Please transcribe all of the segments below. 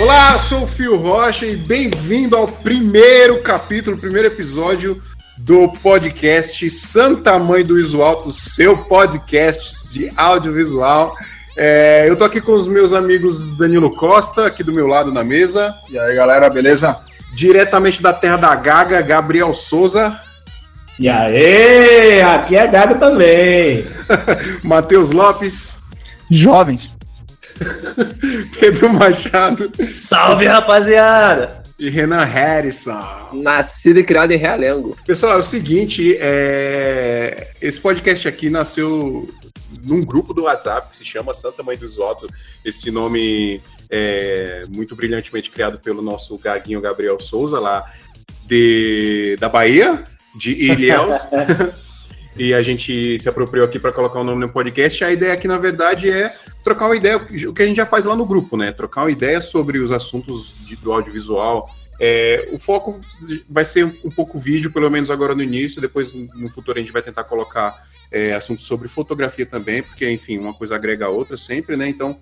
Olá, sou o Fio Rocha e bem-vindo ao primeiro capítulo, primeiro episódio do podcast Santa Mãe do Iso Alto, seu podcast de audiovisual. É, eu tô aqui com os meus amigos Danilo Costa, aqui do meu lado na mesa. E aí, galera, beleza? Diretamente da terra da Gaga, Gabriel Souza. E aí, aqui é Gaga também. Matheus Lopes. Jovens. Pedro Machado. Salve, rapaziada! E Renan Harrison. Nascido e criado em Realengo. Pessoal, é o seguinte, é... esse podcast aqui nasceu num grupo do WhatsApp que se chama Santa Mãe do Isoto. Esse nome é muito brilhantemente criado pelo nosso gaguinho Gabriel Souza, lá de... da Bahia, de Ilhéus. e a gente se apropriou aqui para colocar o nome no podcast. A ideia aqui, na verdade, é trocar uma ideia, o que a gente já faz lá no grupo, né? Trocar uma ideia sobre os assuntos de, do audiovisual. É, o foco vai ser um pouco vídeo, pelo menos agora no início, depois no futuro a gente vai tentar colocar é, assuntos sobre fotografia também, porque, enfim, uma coisa agrega a outra sempre, né? Então,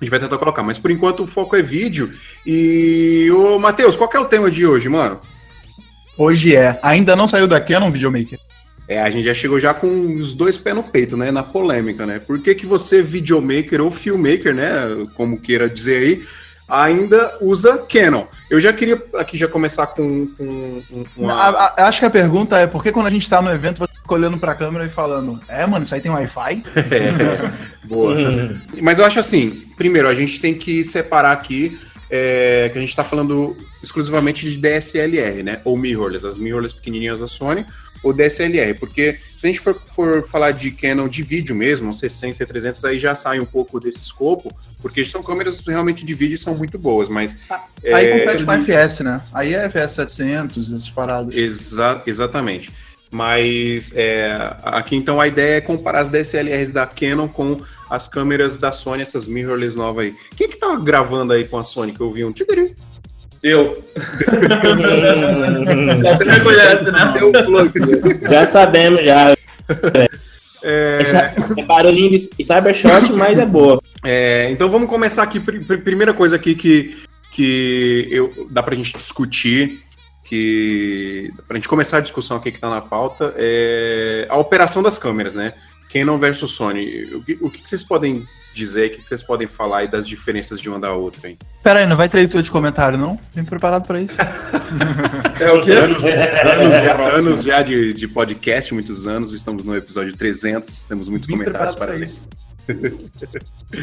a gente vai tentar colocar. Mas por enquanto o foco é vídeo. E, ô, Matheus, qual é o tema de hoje, mano? Hoje é. Ainda não saiu da Canon Videomaker. É, a gente já chegou já com os dois pés no peito, né? Na polêmica, né? Por que, que você, videomaker ou filmmaker, né? Como queira dizer aí, ainda usa Canon? Eu já queria aqui já começar com, com uma... a, a, acho que a pergunta é por que quando a gente tá no evento você fica olhando pra câmera e falando, é, mano, isso aí tem Wi-Fi? é, boa. Mas eu acho assim, primeiro, a gente tem que separar aqui é, que a gente está falando exclusivamente de DSLR, né? Ou mirrorless, as mirrorless pequenininhas da Sony, ou DSLR, porque se a gente for, for falar de Canon de vídeo mesmo, C100, C300, aí já sai um pouco desse escopo, porque são câmeras realmente de vídeo são muito boas, mas... Aí é, compete com a FS, né? Aí é FS 700, essas paradas. Exa exatamente. Mas é, aqui então a ideia é comparar as DSLRs da Canon com as câmeras da Sony, essas mirrorless novas aí. Quem que tá gravando aí com a Sony que eu vi um tigre? Eu. Você já conhece, né? Já sabemos, já. É... é barulhinho e cybershot, mas é boa. É, então vamos começar aqui. Primeira coisa aqui que, que eu, dá pra gente discutir, que pra gente começar a discussão aqui que tá na pauta, é a operação das câmeras, né? Canon versus Sony. O que, o que vocês podem dizer, o que vocês podem falar aí das diferenças de uma da outra, hein? Pera aí, não vai ter leitura de comentário, não? Vem preparado para isso. é o quê? Anos, anos, já, anos já de, de, podcast, muitos anos, estamos no episódio 300, temos muitos Vim comentários para isso.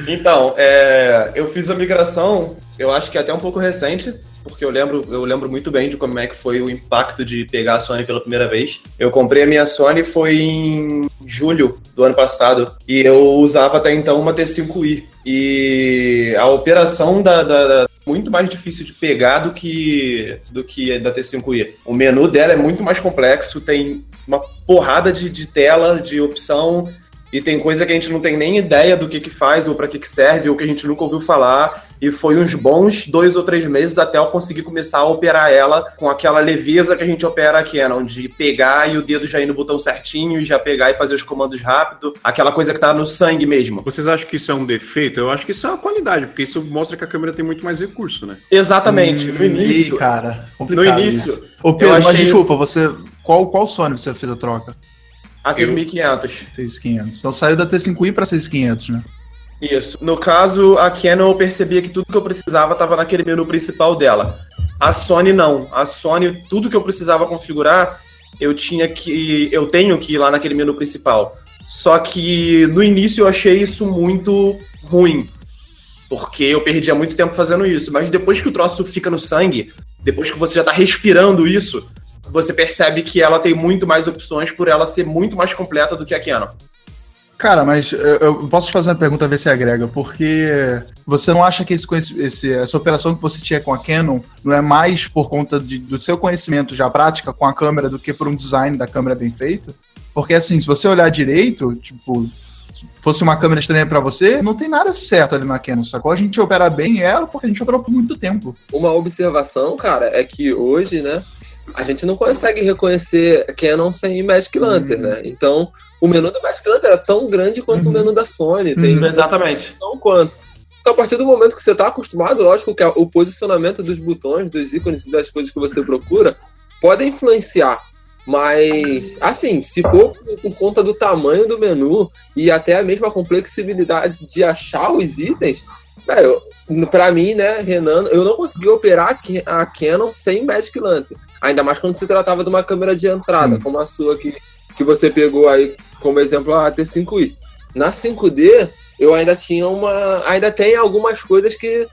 Então, é, eu fiz a migração, eu acho que é até um pouco recente, porque eu lembro, eu lembro muito bem de como é que foi o impacto de pegar a Sony pela primeira vez. Eu comprei a minha Sony foi em julho do ano passado e eu usava até então uma T5i. E a operação da, da, da muito mais difícil de pegar do que do que da T5i. O menu dela é muito mais complexo, tem uma porrada de, de tela, de opção e tem coisa que a gente não tem nem ideia do que que faz ou para que que serve ou que a gente nunca ouviu falar e foi uns bons dois ou três meses até eu conseguir começar a operar ela com aquela leveza que a gente opera aqui, Canon, de pegar e o dedo já ir no botão certinho e já pegar e fazer os comandos rápido, aquela coisa que tá no sangue mesmo. Vocês acham que isso é um defeito? Eu acho que isso é uma qualidade, porque isso mostra que a câmera tem muito mais recurso, né? Exatamente. Hum, no início, cara, complicado no início. Isso. Ô Pedro, achei... mas desculpa, você qual qual Sony você fez a troca? A 6.500. 6.500. Então saiu da T5i para 6.500, né? Isso. No caso, a Canon eu percebia que tudo que eu precisava estava naquele menu principal dela. A Sony não. A Sony, tudo que eu precisava configurar, eu tinha que. Eu tenho que ir lá naquele menu principal. Só que no início eu achei isso muito ruim. Porque eu perdia muito tempo fazendo isso. Mas depois que o troço fica no sangue, depois que você já está respirando isso, você percebe que ela tem muito mais opções por ela ser muito mais completa do que a Canon. Cara, mas eu posso te fazer uma pergunta a ver se agrega, porque você não acha que esse, esse, essa operação que você tinha com a Canon não é mais por conta de, do seu conhecimento já prática com a câmera do que por um design da câmera bem feito? Porque assim, se você olhar direito, tipo, se fosse uma câmera estranha para você, não tem nada certo ali na Canon, sacou? A gente opera bem ela porque a gente operou por muito tempo. Uma observação, cara, é que hoje, né, a gente não consegue reconhecer Canon sem Magic Lantern, uhum. né? Então, o menu do Magic Lantern era tão grande quanto uhum. o menu da Sony. Tem uhum. Exatamente. Tão quanto. Então, a partir do momento que você está acostumado, lógico que o posicionamento dos botões, dos ícones e das coisas que você procura pode influenciar. Mas, assim, se for por conta do tamanho do menu e até a mesma complexibilidade de achar os itens, velho, pra mim, né, Renan, eu não consegui operar a Canon sem Magic Lantern. Ainda mais quando se tratava de uma câmera de entrada, Sim. como a sua que, que você pegou aí como exemplo a T5i. Na 5D, eu ainda tinha uma. Ainda tem algumas coisas que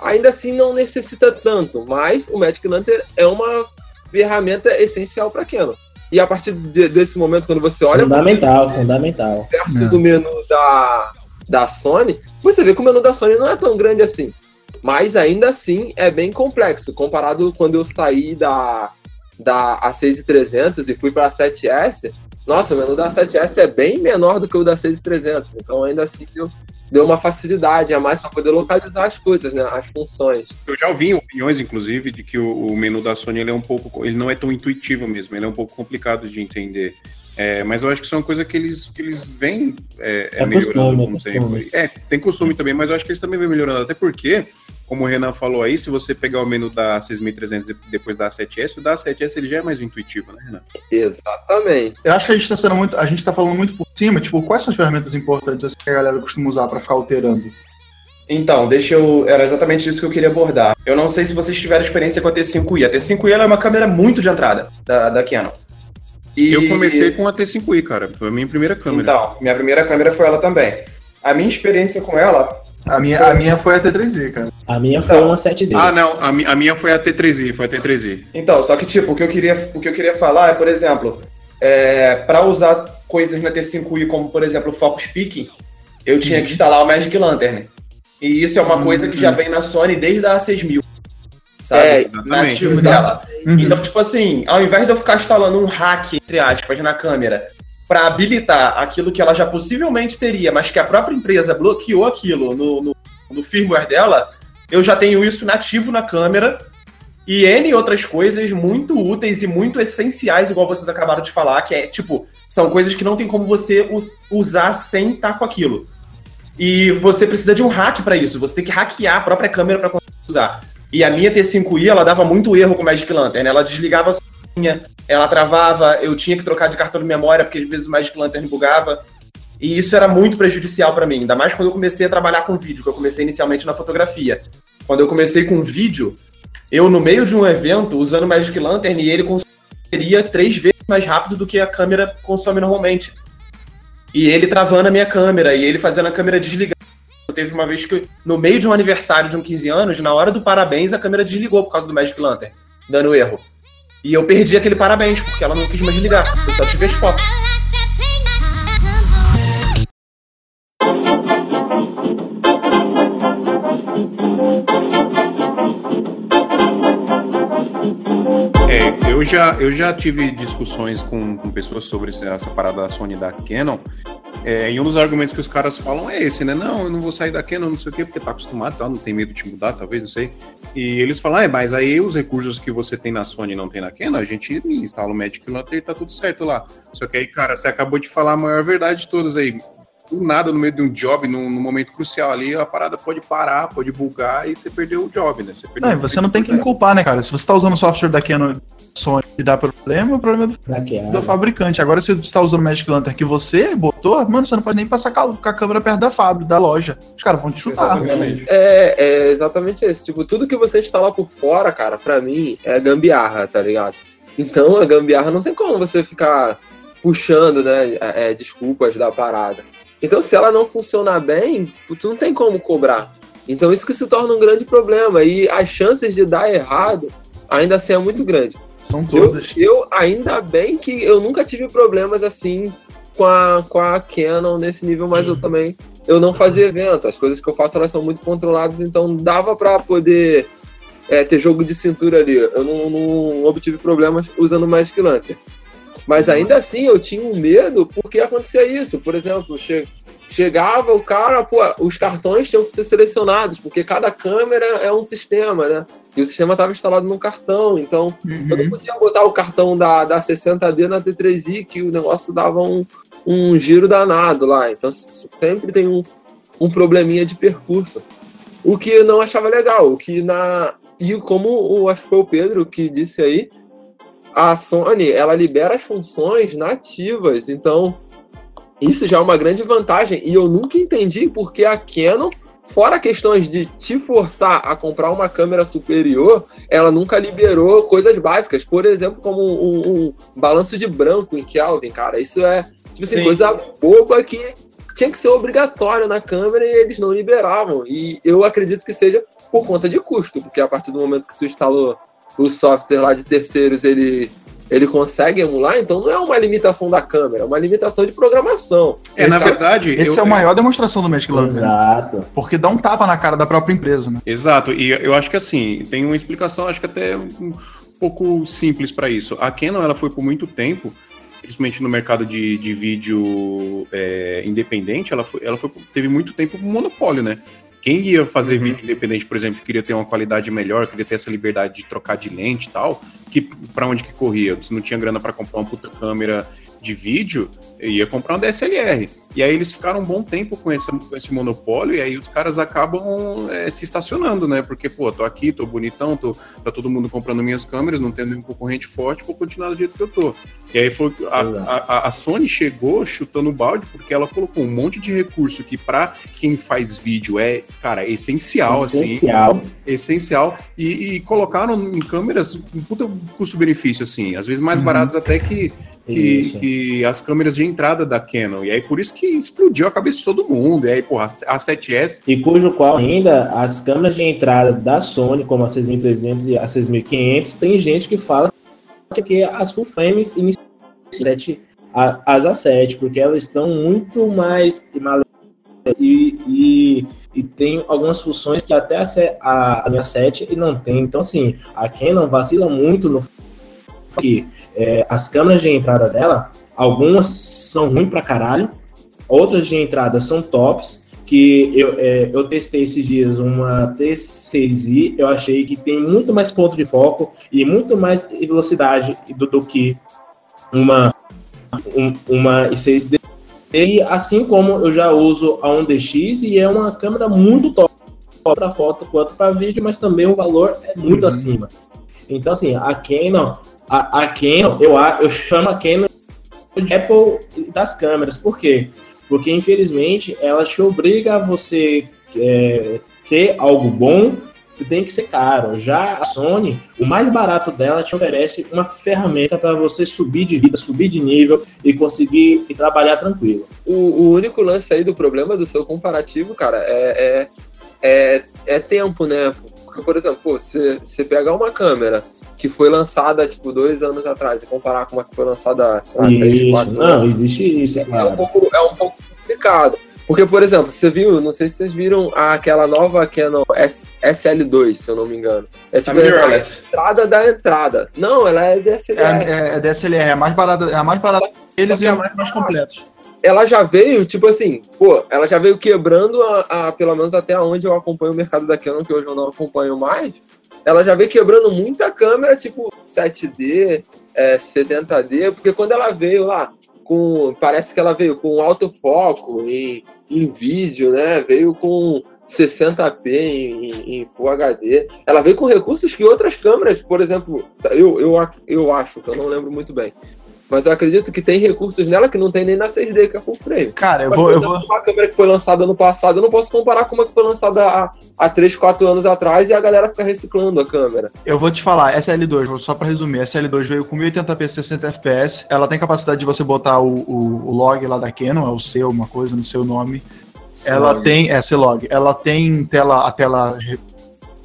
ainda assim não necessita tanto, mas o Magic Lantern é uma ferramenta essencial para Canon. E a partir de, desse momento, quando você olha. Fundamental, fundamental. Versus é. o menu da, da Sony, você vê que o menu da Sony não é tão grande assim. Mas ainda assim é bem complexo. Comparado quando eu saí da, da A6300 e fui para a 7S, nossa, o menu da 7S é bem menor do que o da 6300. Então ainda assim deu, deu uma facilidade a mais para poder localizar as coisas, né? As funções. Eu já ouvi opiniões, inclusive, de que o, o menu da Sony ele é um pouco. ele não é tão intuitivo mesmo, ele é um pouco complicado de entender. É, mas eu acho que isso é uma coisa que eles, que eles vêm é, é, é melhorando costume, com o tempo. É, tem costume também, mas eu acho que eles também vêm melhorando. Até porque, como o Renan falou aí, se você pegar o menu da 6300 e depois da 7S, o da 7S ele já é mais intuitivo, né, Renan? Exatamente. Eu acho que a gente tá sendo muito. A gente tá falando muito por cima, tipo, quais são as ferramentas importantes assim, que a galera costuma usar para ficar alterando? Então, deixa eu. Era exatamente isso que eu queria abordar. Eu não sei se vocês tiveram experiência com a T5i. A T5i é uma câmera muito de entrada da, da Canon. E... Eu comecei com a T5i, cara. Foi a minha primeira câmera. Então, minha primeira câmera foi ela também. A minha experiência com ela. A minha, foi... a minha foi a T3i, cara. A minha foi então, uma 7D. Ah, não. A, mi a minha foi a T3i, foi a T3i. Então, só que, tipo, o que eu queria, o que eu queria falar é, por exemplo, é, para usar coisas na T5i, como, por exemplo, o Focus Peak, eu tinha que instalar o Magic Lantern. E isso é uma uhum. coisa que já vem na Sony desde a A6000 sabe? É, nativo dela. Uhum. Então, tipo assim, ao invés de eu ficar instalando um hack, entre aspas, na câmera, para habilitar aquilo que ela já possivelmente teria, mas que a própria empresa bloqueou aquilo no, no, no firmware dela, eu já tenho isso nativo na câmera e N outras coisas muito úteis e muito essenciais, igual vocês acabaram de falar, que é tipo, são coisas que não tem como você usar sem estar com aquilo. E você precisa de um hack para isso, você tem que hackear a própria câmera para conseguir usar. E a minha T5i, ela dava muito erro com o Magic Lantern. Ela desligava sozinha, ela travava, eu tinha que trocar de cartão de memória, porque às vezes o Magic Lantern bugava. E isso era muito prejudicial para mim, ainda mais quando eu comecei a trabalhar com vídeo, que eu comecei inicialmente na fotografia. Quando eu comecei com vídeo, eu no meio de um evento, usando o Magic Lantern, e ele consumiria três vezes mais rápido do que a câmera consome normalmente. E ele travando a minha câmera, e ele fazendo a câmera desligar Teve uma vez que, no meio de um aniversário de um 15 anos, na hora do parabéns, a câmera desligou por causa do Magic Lantern, dando erro. E eu perdi aquele parabéns, porque ela não quis mais desligar. Eu só tive as fotos. É, eu já, eu já tive discussões com, com pessoas sobre essa parada da Sony da Canon, é, e um dos argumentos que os caras falam é esse, né? Não, eu não vou sair da Canon, não sei o quê, porque tá acostumado, tá? não tem medo de mudar, talvez, não sei. E eles falam, ah, é, mas aí os recursos que você tem na Sony e não tem na Canon, a gente instala o Magic Lantern e tá tudo certo lá. Só que aí, cara, você acabou de falar a maior verdade de todas aí. Do nada, no meio de um job, num, num, momento crucial ali, a parada pode parar, pode bugar e você perdeu o job, né? Você, não, você não tem que culpar, né, cara? Se você tá usando o software da Canon Sony e dá problema, o problema é do, do fabricante. Agora, se você está usando o Magic Lantern que você botou, mano, você não pode nem passar com a, câmera perto da fábrica, da loja. Os caras vão te chutar. É, é exatamente isso. Tipo, tudo que você instala por fora, cara, pra mim, é gambiarra, tá ligado? Então, a gambiarra não tem como você ficar puxando, né, é, é desculpas da parada. Então, se ela não funcionar bem, tu não tem como cobrar. Então, isso que se torna um grande problema. E as chances de dar errado ainda assim é muito grande. São todas. Eu, eu, ainda bem que eu nunca tive problemas assim com a, com a Canon nesse nível, mas eu também eu não fazia evento. As coisas que eu faço elas são muito controladas, então dava para poder é, ter jogo de cintura ali. Eu não, não obtive problemas usando Magic Lantern. Mas ainda assim eu tinha um medo porque acontecia isso. Por exemplo, che chegava o cara, pô, os cartões tinham que ser selecionados, porque cada câmera é um sistema, né? E o sistema estava instalado num cartão, então uhum. eu não podia botar o cartão da, da 60D na T3i, que o negócio dava um, um giro danado lá. Então sempre tem um, um probleminha de percurso. O que eu não achava legal, o que na. E como o, acho que foi o Pedro que disse aí, a Sony ela libera as funções nativas, então isso já é uma grande vantagem. E eu nunca entendi porque a Canon, fora questões de te forçar a comprar uma câmera superior, ela nunca liberou coisas básicas. Por exemplo, como um, um balanço de branco em Kelvin, cara. Isso é tipo assim, coisa boba que tinha que ser obrigatório na câmera e eles não liberavam. E eu acredito que seja por conta de custo, porque a partir do momento que tu instalou o software lá de terceiros, ele ele consegue emular, então não é uma limitação da câmera, é uma limitação de programação. É, na verdade. Esse eu, é a maior demonstração do Magic Lantern. Exato. Porque dá um tapa na cara da própria empresa, né? Exato, e eu acho que assim, tem uma explicação, acho que até um pouco simples para isso. A Canon, ela foi por muito tempo principalmente no mercado de, de vídeo é, independente, ela, foi, ela foi, teve muito tempo um monopólio, né? Quem ia fazer uhum. vídeo independente, por exemplo, queria ter uma qualidade melhor, queria ter essa liberdade de trocar de lente e tal, que para onde que corria? Se não tinha grana para comprar uma puta câmera de vídeo, ia comprar uma DSLR. E aí eles ficaram um bom tempo com esse, com esse monopólio, e aí os caras acabam é, se estacionando, né? Porque, pô, tô aqui, tô bonitão, tô, tá todo mundo comprando minhas câmeras, não tendo um concorrente forte, vou continuar do jeito que eu tô. E aí foi. A, a, a Sony chegou chutando o balde, porque ela colocou um monte de recurso que, para quem faz vídeo, é, cara, essencial, essencial. assim. Essencial. E, e colocaram em câmeras um puta custo-benefício, assim. Às vezes mais uhum. baratos até que que, que, as câmeras de entrada da Canon. E aí por isso que explodiu a cabeça de todo mundo. E aí, porra, a 7S. E cujo qual ainda as câmeras de entrada da Sony, como a 6300 e a 6500, tem gente que fala que as full frames iniciais as A7, porque elas estão muito mais e, e, e tem algumas funções que até a, a, a minha 7 e não tem. Então, assim, a Canon vacila muito no que é, as câmeras de entrada dela, algumas são ruins pra caralho, outras de entrada são tops, que eu, é, eu testei esses dias uma T6i, eu achei que tem muito mais ponto de foco e muito mais velocidade do, do que uma, um, uma I6D. E assim como eu já uso a 1DX e é uma câmera muito top para foto quanto para vídeo, mas também o valor é muito uhum. acima. Então, assim, a Canon a, a Canon, eu, eu chamo a Canon de Apple das câmeras. Por quê? Porque, infelizmente, ela te obriga a você é, ter algo bom que tem que ser caro. Já a Sony, o mais barato dela te oferece uma ferramenta para você subir de vida, subir de nível e conseguir e trabalhar tranquilo. O, o, único lance aí do problema do seu comparativo, cara, é, é, é, é tempo, né? Porque, por exemplo, você, você pegar uma câmera que foi lançada, tipo, dois anos atrás, e comparar com uma que foi lançada, sei lá, três, quatro Não, anos, existe isso, é, é, um pouco, é um pouco complicado. Porque, por exemplo, você viu, não sei se vocês viram aquela nova Canon S, SL2, se eu não me engano. É tipo a, a entrada da entrada. Não, ela é DSLR. É, é, é DSLR, é a mais barata, é a mais barata deles e é a mais, mais completos. Ela já veio, tipo assim, pô, ela já veio quebrando a, a, pelo menos até onde eu acompanho o mercado da Canon, que hoje eu não acompanho mais ela já veio quebrando muita câmera, tipo 7D, é, 70D, porque quando ela veio lá com. Parece que ela veio com alto foco em, em vídeo, né? Veio com 60p em, em, Full HD. Ela veio com recursos que outras câmeras, por exemplo, eu, eu, eu acho, que eu não lembro muito bem, mas eu acredito que tem recursos nela que não tem nem na 6D, que é full frame. Cara, eu Mas, vou. Eu vou... Uma câmera que foi lançada ano passado, eu não posso comparar com uma que foi lançada há, há 3, 4 anos atrás e a galera fica reciclando a câmera. Eu vou te falar, SL2, só para resumir, SL2 veio com 1080p 60 fps, ela tem capacidade de você botar o, o, o log lá da Canon, é o seu, uma coisa no seu nome. Ela tem, é, C-Log, ela tem tela, a tela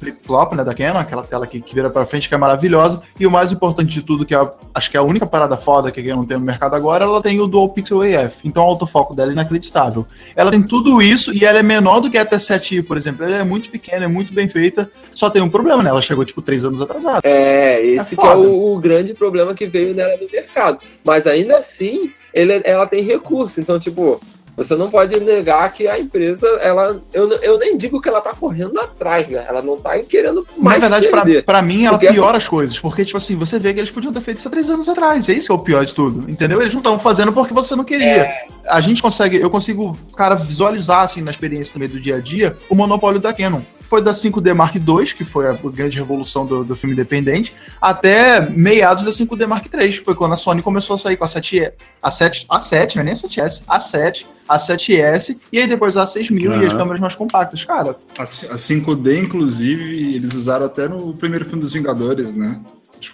flip-flop, né, da Canon, aquela tela que, que vira para frente, que é maravilhosa. E o mais importante de tudo, que é, acho que é a única parada foda que a Canon tem no mercado agora, ela tem o Dual Pixel AF. Então o autofoco dela é inacreditável. Ela tem tudo isso e ela é menor do que a T7i, por exemplo. Ela é muito pequena, é muito bem feita, só tem um problema, né? Ela chegou, tipo, três anos atrasada. É, esse é, é o, o, grande problema que veio nela no mercado. Mas ainda assim, ele, ela tem recurso. Então, tipo, você não pode negar que a empresa, ela, eu, eu nem digo que ela tá correndo atrás, né? Ela não tá querendo mais. Na verdade, pra, mim, ela porque piora as coisas. Porque, tipo assim, você vê que eles podiam ter feito isso há três anos atrás. É isso que é o pior de tudo. Entendeu? Eles não estão fazendo porque você não queria. É... A gente consegue, eu consigo, cara, visualizar, assim, na experiência também do dia a dia, o monopólio da Canon foi da 5D Mark II, que foi a grande revolução do, do filme independente, até meados da 5D Mark III, que foi quando a Sony começou a sair com a 7 a 7, a 7, não é nem a 7S, a 7, a 7S, e aí depois a 6000 uhum. e as câmeras mais compactas, cara. A, a 5D, inclusive, eles usaram até no primeiro filme dos Vingadores, né?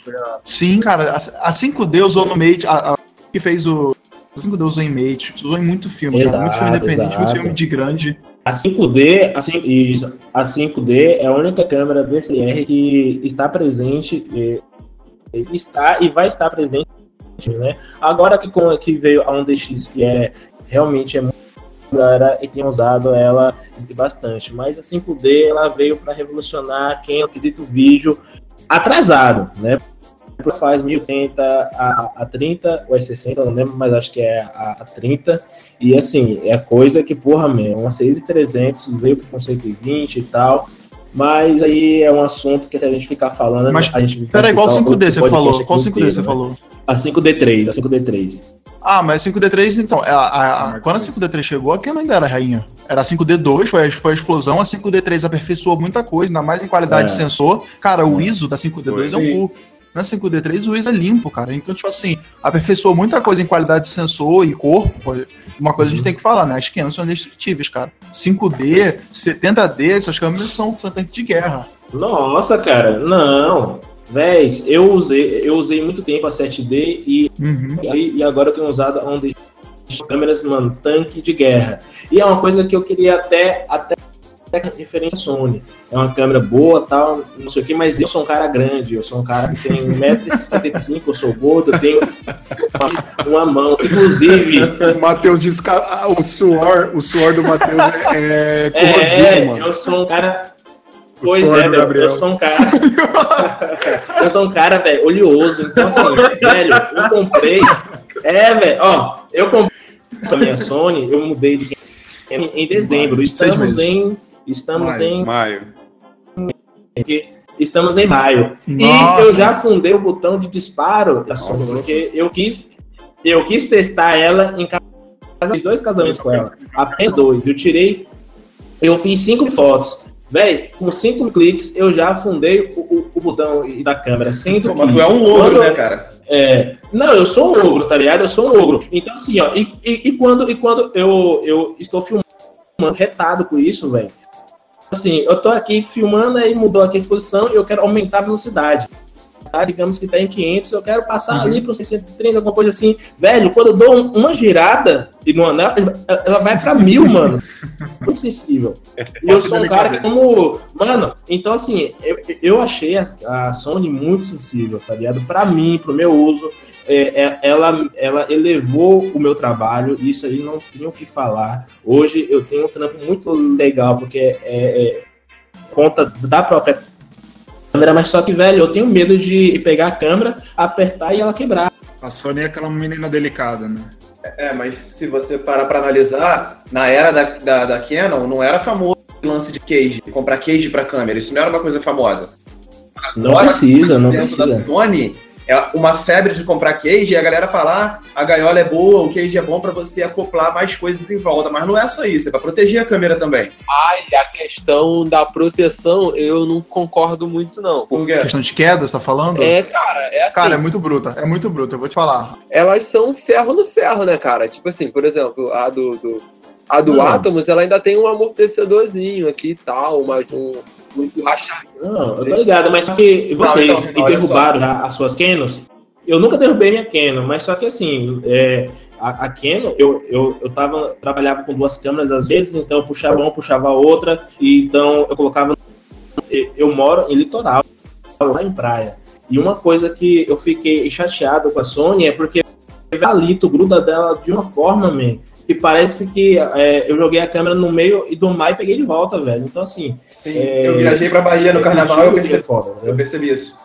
A... Sim, cara, a, a 5D usou no Mate, a, a que fez o. A 5D usou em Mate, usou em muito filme, exato, muito filme independente, exato. muito filme de grande. A 5D, a, 5, isso, a 5D é a única câmera DSLR que está presente, e, está e vai estar presente, né? Agora que, que veio a 1DX, que é realmente é muito galera e tem usado ela bastante, mas a 5D ela veio para revolucionar quem é o quesito vídeo atrasado, né? Faz 1080 a, a 30 ou é 60, não lembro, mas acho que é a, a 30. E assim, é coisa que, porra, mesmo, uma 6300 veio conceito 120 e tal. Mas aí é um assunto que se a gente ficar falando. Mas, a gente peraí, qual 5D você falou? Qual 5D você né? falou? A 5D3, a 5D3. Ah, mas a 5D3, então, a, a, a, quando a 5D3 chegou, a Canon ainda era rainha. Era a 5D2, foi, foi a explosão, a 5D3 aperfeiçoou muita coisa, ainda mais em qualidade é. de sensor. Cara, o ISO da 5D2 é um cu. Na 5D3 o ISO é limpo, cara. Então, tipo assim, aperfeiçoou muita coisa em qualidade de sensor e corpo. Uma coisa a gente uhum. tem que falar, né? As Canon são indestrutíveis, cara. 5D, 70D, essas câmeras são, são tanque de guerra. Nossa, cara, não. Véis, eu usei, eu usei muito tempo a 7D e, uhum. e, e, agora eu tenho usado a 1D câmeras, mano, tanque de guerra. E é uma coisa que eu queria até, até referente à Sony. É uma câmera boa, tal, não sei o que, mas eu sou um cara grande, eu sou um cara que tem 1,75m, eu sou gordo, eu tenho uma, mão. Inclusive. O Matheus diz que o suor, o suor do Matheus é, é corrosivo, é, mano. Eu sou um cara. Pois é, velho, eu sou um cara. eu sou um cara, velho, oleoso. Então, assim, velho, eu comprei. É, velho, ó, eu comprei a minha Sony, eu mudei de em dezembro. Estamos em Estamos maio, em. Maio. Estamos em maio. Nossa. E eu já fundei o botão de disparo da Sony, porque eu quis, eu quis testar ela em casa. Fiz dois casamentos com ela. Apenas dois. Eu tirei. Eu fiz cinco fotos. Véi, com cinco cliques eu já afundei o, o, o botão da câmera. Sendo Mas tu é um ogro, quando, né, cara? É, não, eu sou um ogro, tá ligado? Eu sou um ogro. Então, assim, ó, e, e, e quando, e quando eu, eu estou filmando retado com isso, velho, assim, eu tô aqui filmando e mudou aqui a exposição e eu quero aumentar a velocidade. Tá? Digamos que tá em 500, eu quero passar uhum. ali para 630, alguma coisa assim. Velho, quando eu dou uma girada e no anel, ela vai para mil, mano. Muito sensível. E eu sou um cara que, como. Mano, então assim, eu, eu achei a, a Sony muito sensível, tá ligado? Para mim, pro meu uso. É, é, ela, ela elevou o meu trabalho, isso aí não tenho o que falar. Hoje eu tenho um trampo muito legal, porque é, é conta da própria câmera, mas só que, velho, eu tenho medo de pegar a câmera, apertar e ela quebrar. A Sony é aquela menina delicada, né? É, mas se você parar para analisar, na era da, da, da Canon, não era famoso lance de cage, comprar cage para câmera, isso não era uma coisa famosa. Não Agora, precisa, não precisa. Da Sony, é uma febre de comprar cage e a galera falar ah, a gaiola é boa, o cage é bom para você acoplar mais coisas em volta, mas não é só isso, é para proteger a câmera também. Ai, a questão da proteção eu não concordo muito não. Por quê? questão de queda, você tá falando? É, cara, é assim. Cara, é muito bruta, é muito bruta, eu vou te falar. Elas são ferro no ferro, né, cara? Tipo assim, por exemplo, a do, do a do Atomos, ela ainda tem um amortecedorzinho aqui e tal, mas um muito rachado. Não, eu tô ligado, mas só que vocês não, então, derrubaram já as suas Canos. Eu nunca derrubei minha Canon, mas só que assim, é, a, a Canon, eu, eu, eu tava, trabalhava com duas câmeras às vezes, então eu puxava uma, puxava a outra, e então eu colocava. Eu moro em litoral, lá em praia. E uma coisa que eu fiquei chateado com a Sony é porque o palito gruda dela de uma forma, man, que parece que é, eu joguei a câmera no meio e do mar e peguei de volta, velho. Então, assim. Sim, é, eu viajei pra Bahia no carnaval e eu percebi, foda, eu percebi isso.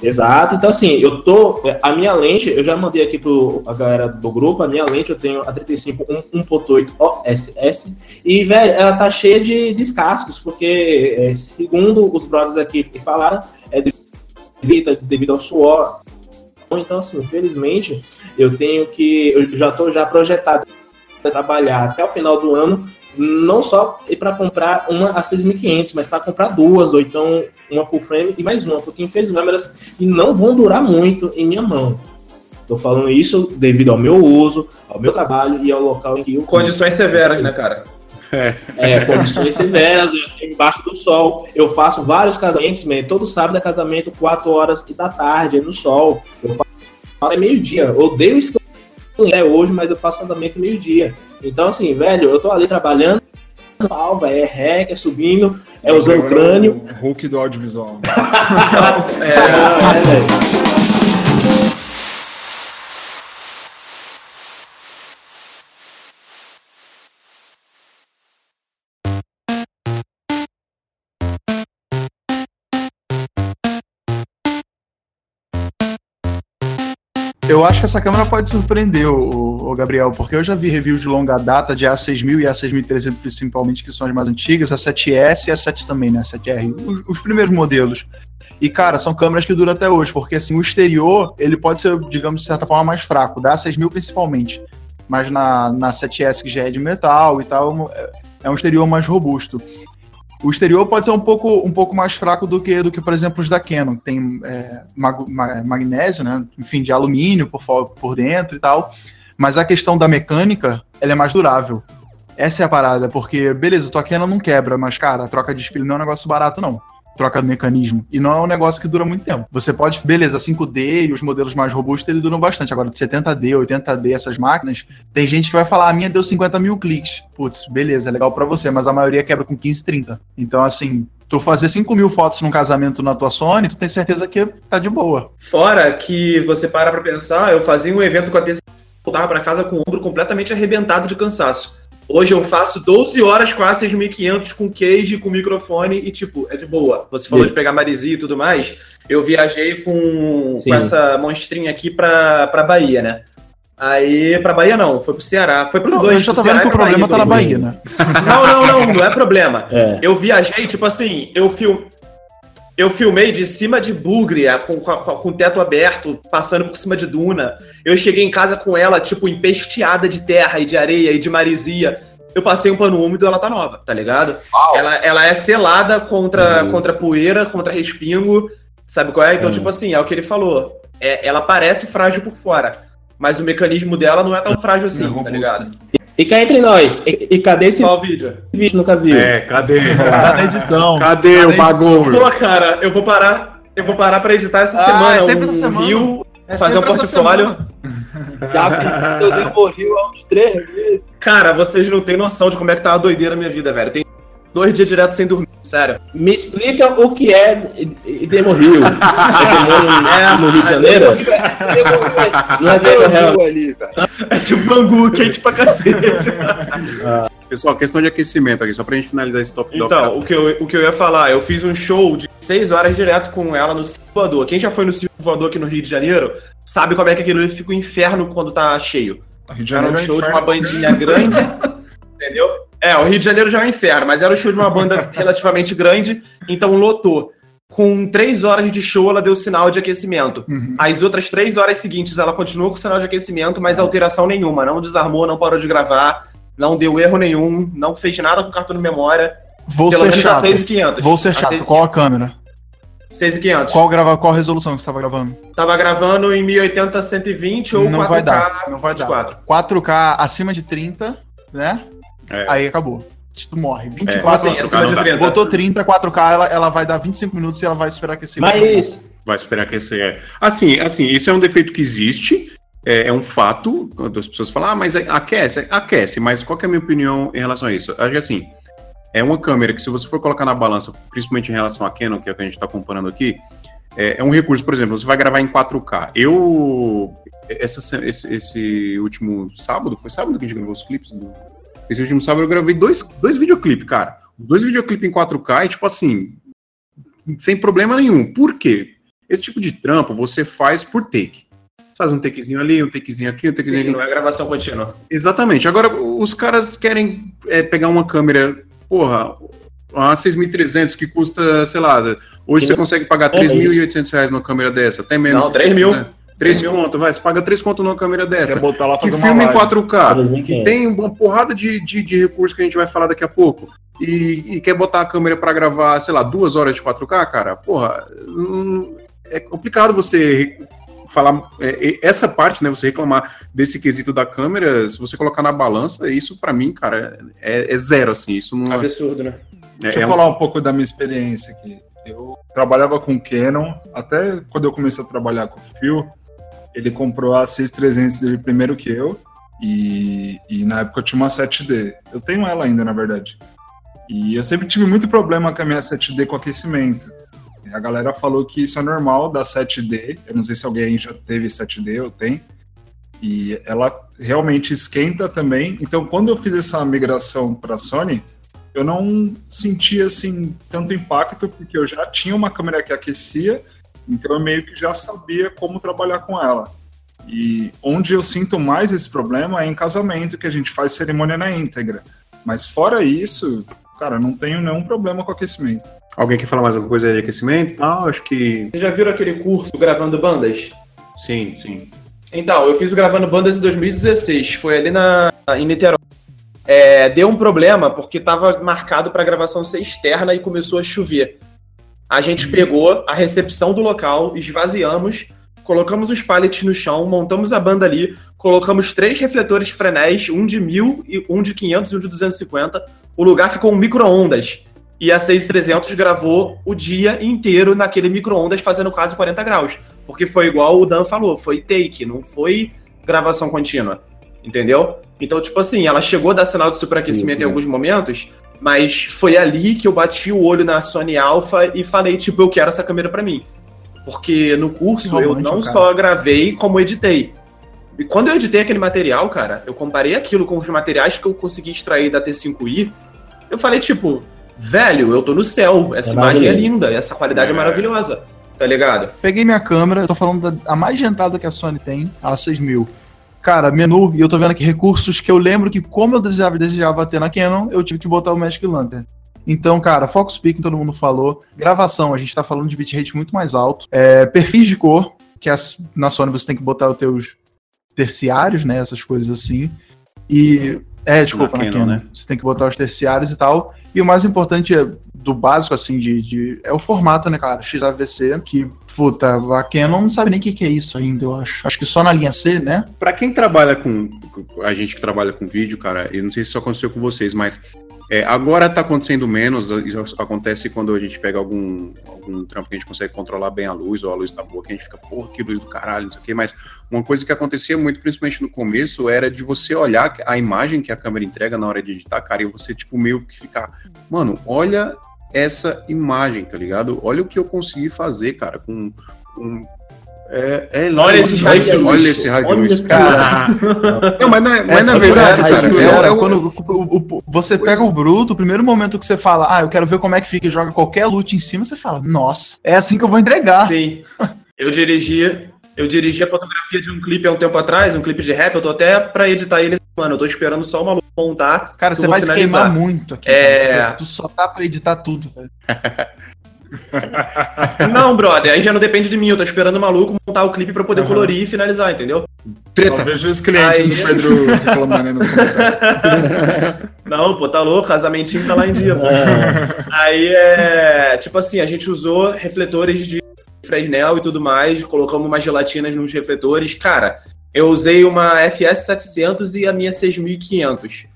Exato, então assim, eu tô. A minha lente, eu já mandei aqui pro a galera do grupo, a minha lente eu tenho a 35 1.8 OSS, e, velho, ela tá cheia de descascos, porque, é, segundo os brothers aqui que falaram, é devido, devido ao suor então, assim, infelizmente, eu tenho que. Eu já estou já projetado para trabalhar até o final do ano não só para comprar uma a 6.500, mas para comprar duas, ou então uma full frame e mais uma, porque fez câmeras e não vão durar muito em minha mão. Tô falando isso devido ao meu uso, ao meu trabalho e ao local em que eu. Condições severas, né, cara? É, condições severas, embaixo do sol. Eu faço vários casamentos, man, todo sábado é casamento, 4 horas da tarde, no sol. Eu faço é meio-dia. Odeio esse é hoje, mas eu faço casamento meio-dia. Então, assim, velho, eu tô ali trabalhando, alva, é rec, é subindo, é usando o crânio. O Hulk do audiovisual. é, é, velho. Eu acho que essa câmera pode surpreender o, o, Gabriel, porque eu já vi reviews de longa data de A6000 e A6300 principalmente, que são as mais antigas, a 7S e a 7 também, né? A 7R, os, os, primeiros modelos. E, cara, são câmeras que duram até hoje, porque assim, o exterior, ele pode ser, digamos, de certa forma, mais fraco, da A6000 principalmente. Mas na, na 7S, que já é de metal e tal, é, é um exterior mais robusto. O exterior pode ser um pouco, um pouco mais fraco do que, do que, por exemplo, os da Canon. Tem é, mag, magnésio, né? Enfim, de alumínio por, por dentro e tal. Mas a questão da mecânica, ela é mais durável. Essa é a parada, porque, beleza, tua Canon não quebra, mas, cara, a troca de espelho não é um negócio barato, não troca do mecanismo. E não é um negócio que dura muito tempo. Você pode, beleza, 5D e os modelos mais robustos, eles duram bastante. Agora, de 70D, 80D, essas máquinas, tem gente que vai falar, a minha deu 50 mil cliques. Putz, beleza, é legal para você, mas a maioria quebra com 15, 30. Então, assim, tu fazer 5 mil fotos num casamento na tua Sony, tu tem certeza que tá de boa. Fora que você para pra pensar, eu fazia um evento com a TC voltava para casa com o ombro completamente arrebentado de cansaço. Hoje eu faço 12 horas com a 6500 com cage, com microfone e, tipo, é de boa. Você falou Sim. de pegar marisia e tudo mais. Eu viajei com, com essa monstrinha aqui pra, pra Bahia, né? Aí, pra Bahia não, foi pro Ceará. Foi pro não, dois. Eu já tô vendo que o problema Bahia, tá na Bahia, né? Não, não, não, não é problema. É. Eu viajei, tipo assim, eu filmei eu filmei de cima de Bugre, com, com, com o teto aberto, passando por cima de duna. Eu cheguei em casa com ela, tipo, empesteada de terra e de areia e de marisia. Eu passei um pano úmido ela tá nova, tá ligado? Ela, ela é selada contra, uhum. contra poeira, contra respingo. Sabe qual é? Então, uhum. tipo assim, é o que ele falou. É, ela parece frágil por fora. Mas o mecanismo dela não é tão frágil assim, é tá ligado? E cá entre nós, e, e cadê esse Qual vídeo? vídeo? Nunca viu. É, cadê? Tá na edição. Cadê, cadê o bagulho? Pô, cara, eu vou parar. Eu vou parar pra editar essa ah, semana. É sempre um essa semana. Rio, é fazer um portfólio. Já eu há uns três meses. Cara, vocês não têm noção de como é que tá a doideira na minha vida, velho. Tem dois dias direto sem dormir, sério. Me explica o que é Demo Rio. é no Rio de Janeiro? Não é Demo Rio ali. É tipo Bangu, quente pra cacete. Pessoal, questão de aquecimento aqui, só pra gente finalizar esse top Então, o que, eu, o que eu ia falar, eu fiz um show de seis horas direto com ela no Silvador. Quem já foi no Silvador aqui no Rio de Janeiro sabe como é que aquilo fica um inferno quando tá cheio. Rio de Janeiro Era um é show de uma bandinha grande, entendeu? É, o Rio de Janeiro já é um inferno, mas era o show de uma banda relativamente grande, então lotou. Com três horas de show, ela deu sinal de aquecimento. Uhum. As outras três horas seguintes, ela continuou com sinal de aquecimento, mas alteração nenhuma. Não desarmou, não parou de gravar, não deu erro nenhum, não fez nada com cartão de memória. Vou ser chato. 6, Vou ser chato. Qual a câmera? 6500. Qual, grava, qual resolução que você estava gravando? Tava gravando em 1080 120 ou não 4K vai dar, não vai 24. dar. 4K acima de 30, né? É. Aí acabou. Tu morre. 24 é, assim, de 30. Botou 30, 4K, ela, ela vai dar 25 minutos e ela vai esperar aquecer. Mas. Vai esperar aquecer. É. Assim, assim, isso é um defeito que existe. É, é, um fato, quando as pessoas falam, ah, mas aquece, aquece, mas qual é a minha opinião em relação a isso? Acho que assim, é uma câmera que se você for colocar na balança, principalmente em relação à Canon, que é o que a gente está comparando aqui, é, é, um recurso, por exemplo, você vai gravar em 4K. Eu, essa, esse, esse último sábado, foi sábado que a gente gravou os clipes do, esse último sábado eu gravei dois, dois videoclipes, cara. Dois videoclipes em 4K e, tipo assim, sem problema nenhum. Por quê? Esse tipo de trampo você faz por take. Você faz um takezinho ali, um takezinho aqui, um takezinho Sim, aqui. não é gravação contínua. Exatamente. Agora, os caras querem é, pegar uma câmera, porra, uma 6.300 que custa, sei lá, hoje Sim. você consegue pagar 3.800 reais numa câmera dessa, até menos. Não, 3 mil. Né? 3 conto, vai, você paga 3 conto numa câmera dessa. Quer botar lá Que filma em live. 4K, 3.500. que tem uma porrada de, de, de recursos que a gente vai falar daqui a pouco. E, e quer botar a câmera pra gravar, sei lá, duas horas de 4K, cara, porra, hum, é complicado você falar é, é, essa parte, né? Você reclamar desse quesito da câmera, se você colocar na balança, isso pra mim, cara, é, é zero, assim. Isso não é, Absurdo, né? Deixa é eu um- falar um pouco da minha experiência aqui. Eu trabalhava com Canon, até quando eu comecei a trabalhar com o Phil, ele comprou a 6300 dele primeiro que eu, e, e na época eu tinha uma 7D. Eu tenho ela ainda, na verdade. E eu sempre tive muito problema com a minha 7D com aquecimento. A galera falou que isso é normal da 7D. Eu não sei se alguém já teve 7D ou tem. E ela realmente esquenta também. Então, quando eu fiz essa migração para Sony, eu não senti assim tanto impacto porque eu já tinha uma câmera que aquecia, então eu meio que já sabia como trabalhar com ela. E onde eu sinto mais esse problema é em casamento, que a gente faz cerimônia na íntegra. Mas fora isso, cara, não tenho nenhum problema com aquecimento. Alguém quer falar mais alguma coisa de aquecimento? Ah, acho que Vocês já viram aquele curso gravando bandas? sim, sim. Então, eu fiz o Gravando Bandas em 2016, foi ali na, em Niterói. É, deu um problema porque estava marcado para gravação ser externa e começou a chover. A gente pegou a recepção do local, esvaziamos, colocamos os pallets no chão, montamos a banda ali, colocamos três refletores Frenés, um de 1000, e um de 500 e um de 250. O lugar ficou um micro-ondas. E a 6300 gravou o dia inteiro naquele micro-ondas fazendo quase 40 graus. Porque foi igual o Dan falou, foi take, não foi gravação contínua. Entendeu? Então, tipo assim, ela chegou a dar sinal de superaquecimento Sim, em alguns momentos, mas foi ali que eu bati o olho na Sony Alpha e falei, tipo, eu quero essa câmera pra mim. Porque no curso eu não cara. só gravei, como editei. E quando eu editei aquele material, cara, eu comparei aquilo com os materiais que eu consegui extrair da T5i, eu falei, tipo, velho, eu tô no céu, essa É imagem é linda, essa qualidade é, É. maravilhosa, tá ligado? Peguei minha câmera, eu tô falando da a mais de entrada que a Sony tem, a 6000. Cara, menu, e eu tô vendo aqui recursos que eu lembro que, como eu desejava, desejava ter na Canon, eu tive que botar o Magic Lantern. Então, cara, Focus Peak, todo mundo falou. Gravação, a gente tá falando de bitrate muito mais alto. É, perfis de cor, que as- na Sony você tem que botar os teus terciários, né? Essas coisas assim. E. É, desculpa, Na na, Canon, Canon. né? Você tem que botar os terciários e tal. E o mais importante é, do básico, assim, de, de- é o formato, né, cara? XAVC, que, puta, a Canon não sabe nem o que, que é isso ainda, eu acho. Acho que só na linha C, né? Pra quem trabalha com. A gente que trabalha com vídeo, cara, eu não sei se isso aconteceu com vocês, mas é, agora tá acontecendo menos. Isso acontece quando a gente pega algum, algum trampo que a gente consegue controlar bem a luz, ou a luz tá boa, que a gente fica, porra, que luz do caralho, não sei o quê. Mas uma coisa que acontecia muito, principalmente no começo, era de você olhar a imagem que a câmera entrega na hora de editar, cara, e você, tipo, meio que ficar, mano, olha essa imagem, tá ligado? Olha o que eu consegui fazer, cara, com. com é, é Olha esse raio de luz. Olha esse raio de Olha, luz. cara. Não, mas, não é, mas na verdade, cara, essa é- é quando o- o- você pega o bruto, o primeiro momento que você fala, ah, eu quero ver como é que fica e joga qualquer loot em cima, você fala, nossa, é assim que eu vou entregar. Sim. Eu dirigi, eu dirigi a fotografia de um clipe há um tempo atrás, um clipe de rap, eu tô até pra editar ele, mano, eu tô esperando só maluco montar. Cara, você vai se finalizar. queimar muito aqui. É. cara, Tu só tá pra editar tudo, velho. Não, brother, aí já não depende de mim, eu tô esperando o maluco montar o clipe pra poder Aham. colorir e finalizar, entendeu? Só vejo os clientes Aí- do Pedro reclamando aí nos comentários. Não, pô, tá louco, casamentinho tá lá em dia, pô. É, Aí é. Tipo assim, a gente usou refletores de Fresnel e tudo mais, colocamos umas gelatinas nos refletores. Cara, eu usei uma FS700 e a minha 6500.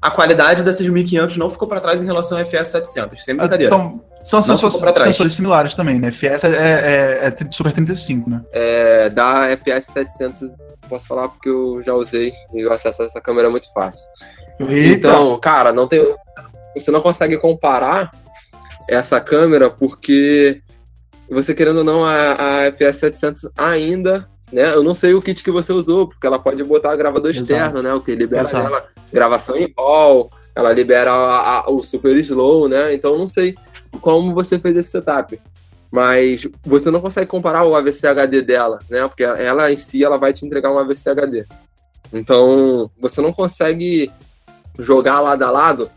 A qualidade da 6500 não ficou pra trás em relação à FS700, sem brincadeira. Então, são sensores, sensores similares também, né? FS é, é- é Super 35, né? É, da FS700, posso falar porque eu já usei e o acesso a essa câmera é muito fácil. Eita, Então, cara, não tem. Você não consegue comparar essa câmera porque você querendo ou não, a, a FS700 ainda, né? Eu não sei o kit que você usou, porque ela pode botar gravador Exato. externo, né? O que libera Exato. ela gravação em RAW, ela libera a- a- o super slow, né? Então eu não sei como você fez esse setup. Mas você não consegue comparar o AVC HD dela, né? Porque ela em si ela vai te entregar um AVC HD. Então você não consegue jogar lado a lado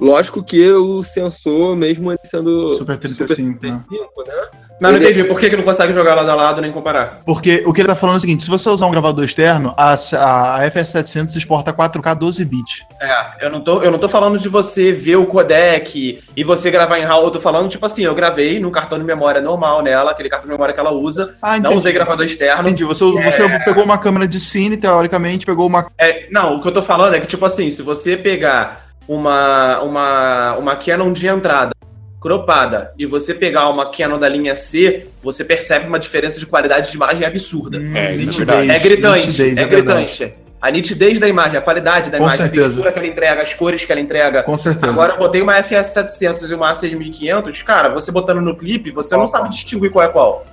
Lógico que o sensor, mesmo ele sendo Super 35, né? 35, né? Mas não Ele- entendi, por que, que não consegue jogar lado a lado nem comparar? Porque o que ele tá falando é o seguinte: se você usar um gravador externo, a, a, a FS700 exporta 4K 12 bits. É, eu não, tô, eu não tô falando de você ver o codec e você gravar em RAW, eu tô falando, tipo assim, eu gravei num cartão de memória normal nela, aquele cartão de memória que ela usa, Ah, não usei gravador externo. Entendi. Você, você pegou uma câmera de cine, teoricamente, pegou uma. É, não, o que eu tô falando é que, tipo assim, se você pegar uma, uma, uma Canon de entrada cropada e você pegar uma Canon da linha C, você percebe uma diferença de qualidade de imagem absurda. Hum, É, é nitidez. É gritante, nitidez, é, verdade. gritante. A nitidez da imagem, a qualidade da Com imagem, certeza. a textura que ela entrega, as cores que ela entrega. Com certeza. Agora eu botei uma FS700 e uma A6500, cara, você botando no clipe, você não sabe distinguir qual é qual.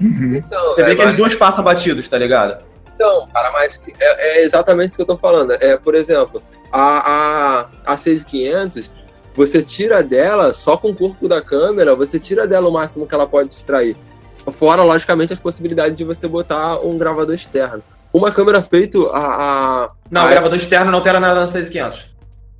Uhum. Então, Você é, vê que mas- as duas passam batidos, tá ligado? Então, cara, mas é, é exatamente isso que eu tô falando. É, por exemplo, a, a, a 6500, você tira dela, só com o corpo da câmera, você tira dela o máximo que ela pode extrair. Fora, logicamente, as possibilidades de você botar um gravador externo. Uma câmera feito a, a Não, o é? gravador externo não altera nada na 6500.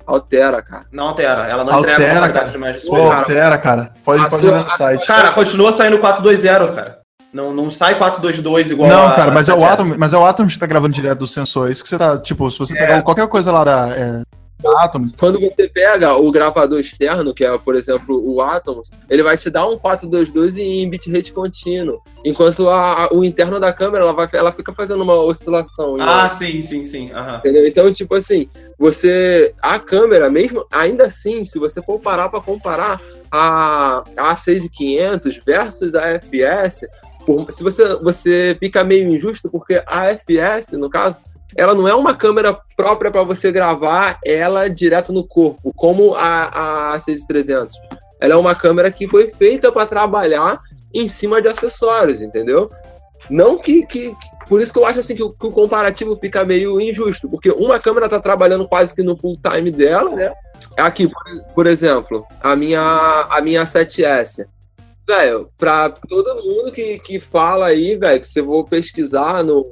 altera, cara. Não altera, ela não Altera, entrega cara. de imagem Pô, altera, cara. Pode, A pode olhar no a- site. Cara, continua saindo 420, cara. Não, não sai 422 igual Não, a- cara, mas é, o 7S. Atom, mas é o Atom que tá gravando direto do sensor. É isso que você tá. Tipo, se você pegar qualquer coisa lá da. É, da Atom, Quando você pega o gravador externo, que é, por exemplo, o Atomos, ele vai te dar um 422 em bitrate contínuo. Enquanto a- a- o interno da câmera, ela, vai, ela fica fazendo uma oscilação. Ah, sim, sim, sim. aham. Entendeu? Então, tipo assim, você. A câmera, mesmo, ainda assim, se você for parar para comparar a, a 6500 versus a FS, por- se você, você fica meio injusto, porque a FS, no caso, ela não é uma câmera própria para você gravar ela direto no corpo, como a, a 6300. Ela é uma câmera que foi feita para trabalhar em cima de acessórios, entendeu? Não que, que, Por isso que eu acho assim que o, que o comparativo fica meio injusto, porque uma câmera tá trabalhando quase que no full time dela, né? Aqui, por, por exemplo, a minha, a minha 7S. Velho, pra todo mundo que, que fala aí, velho, que você for pesquisar no,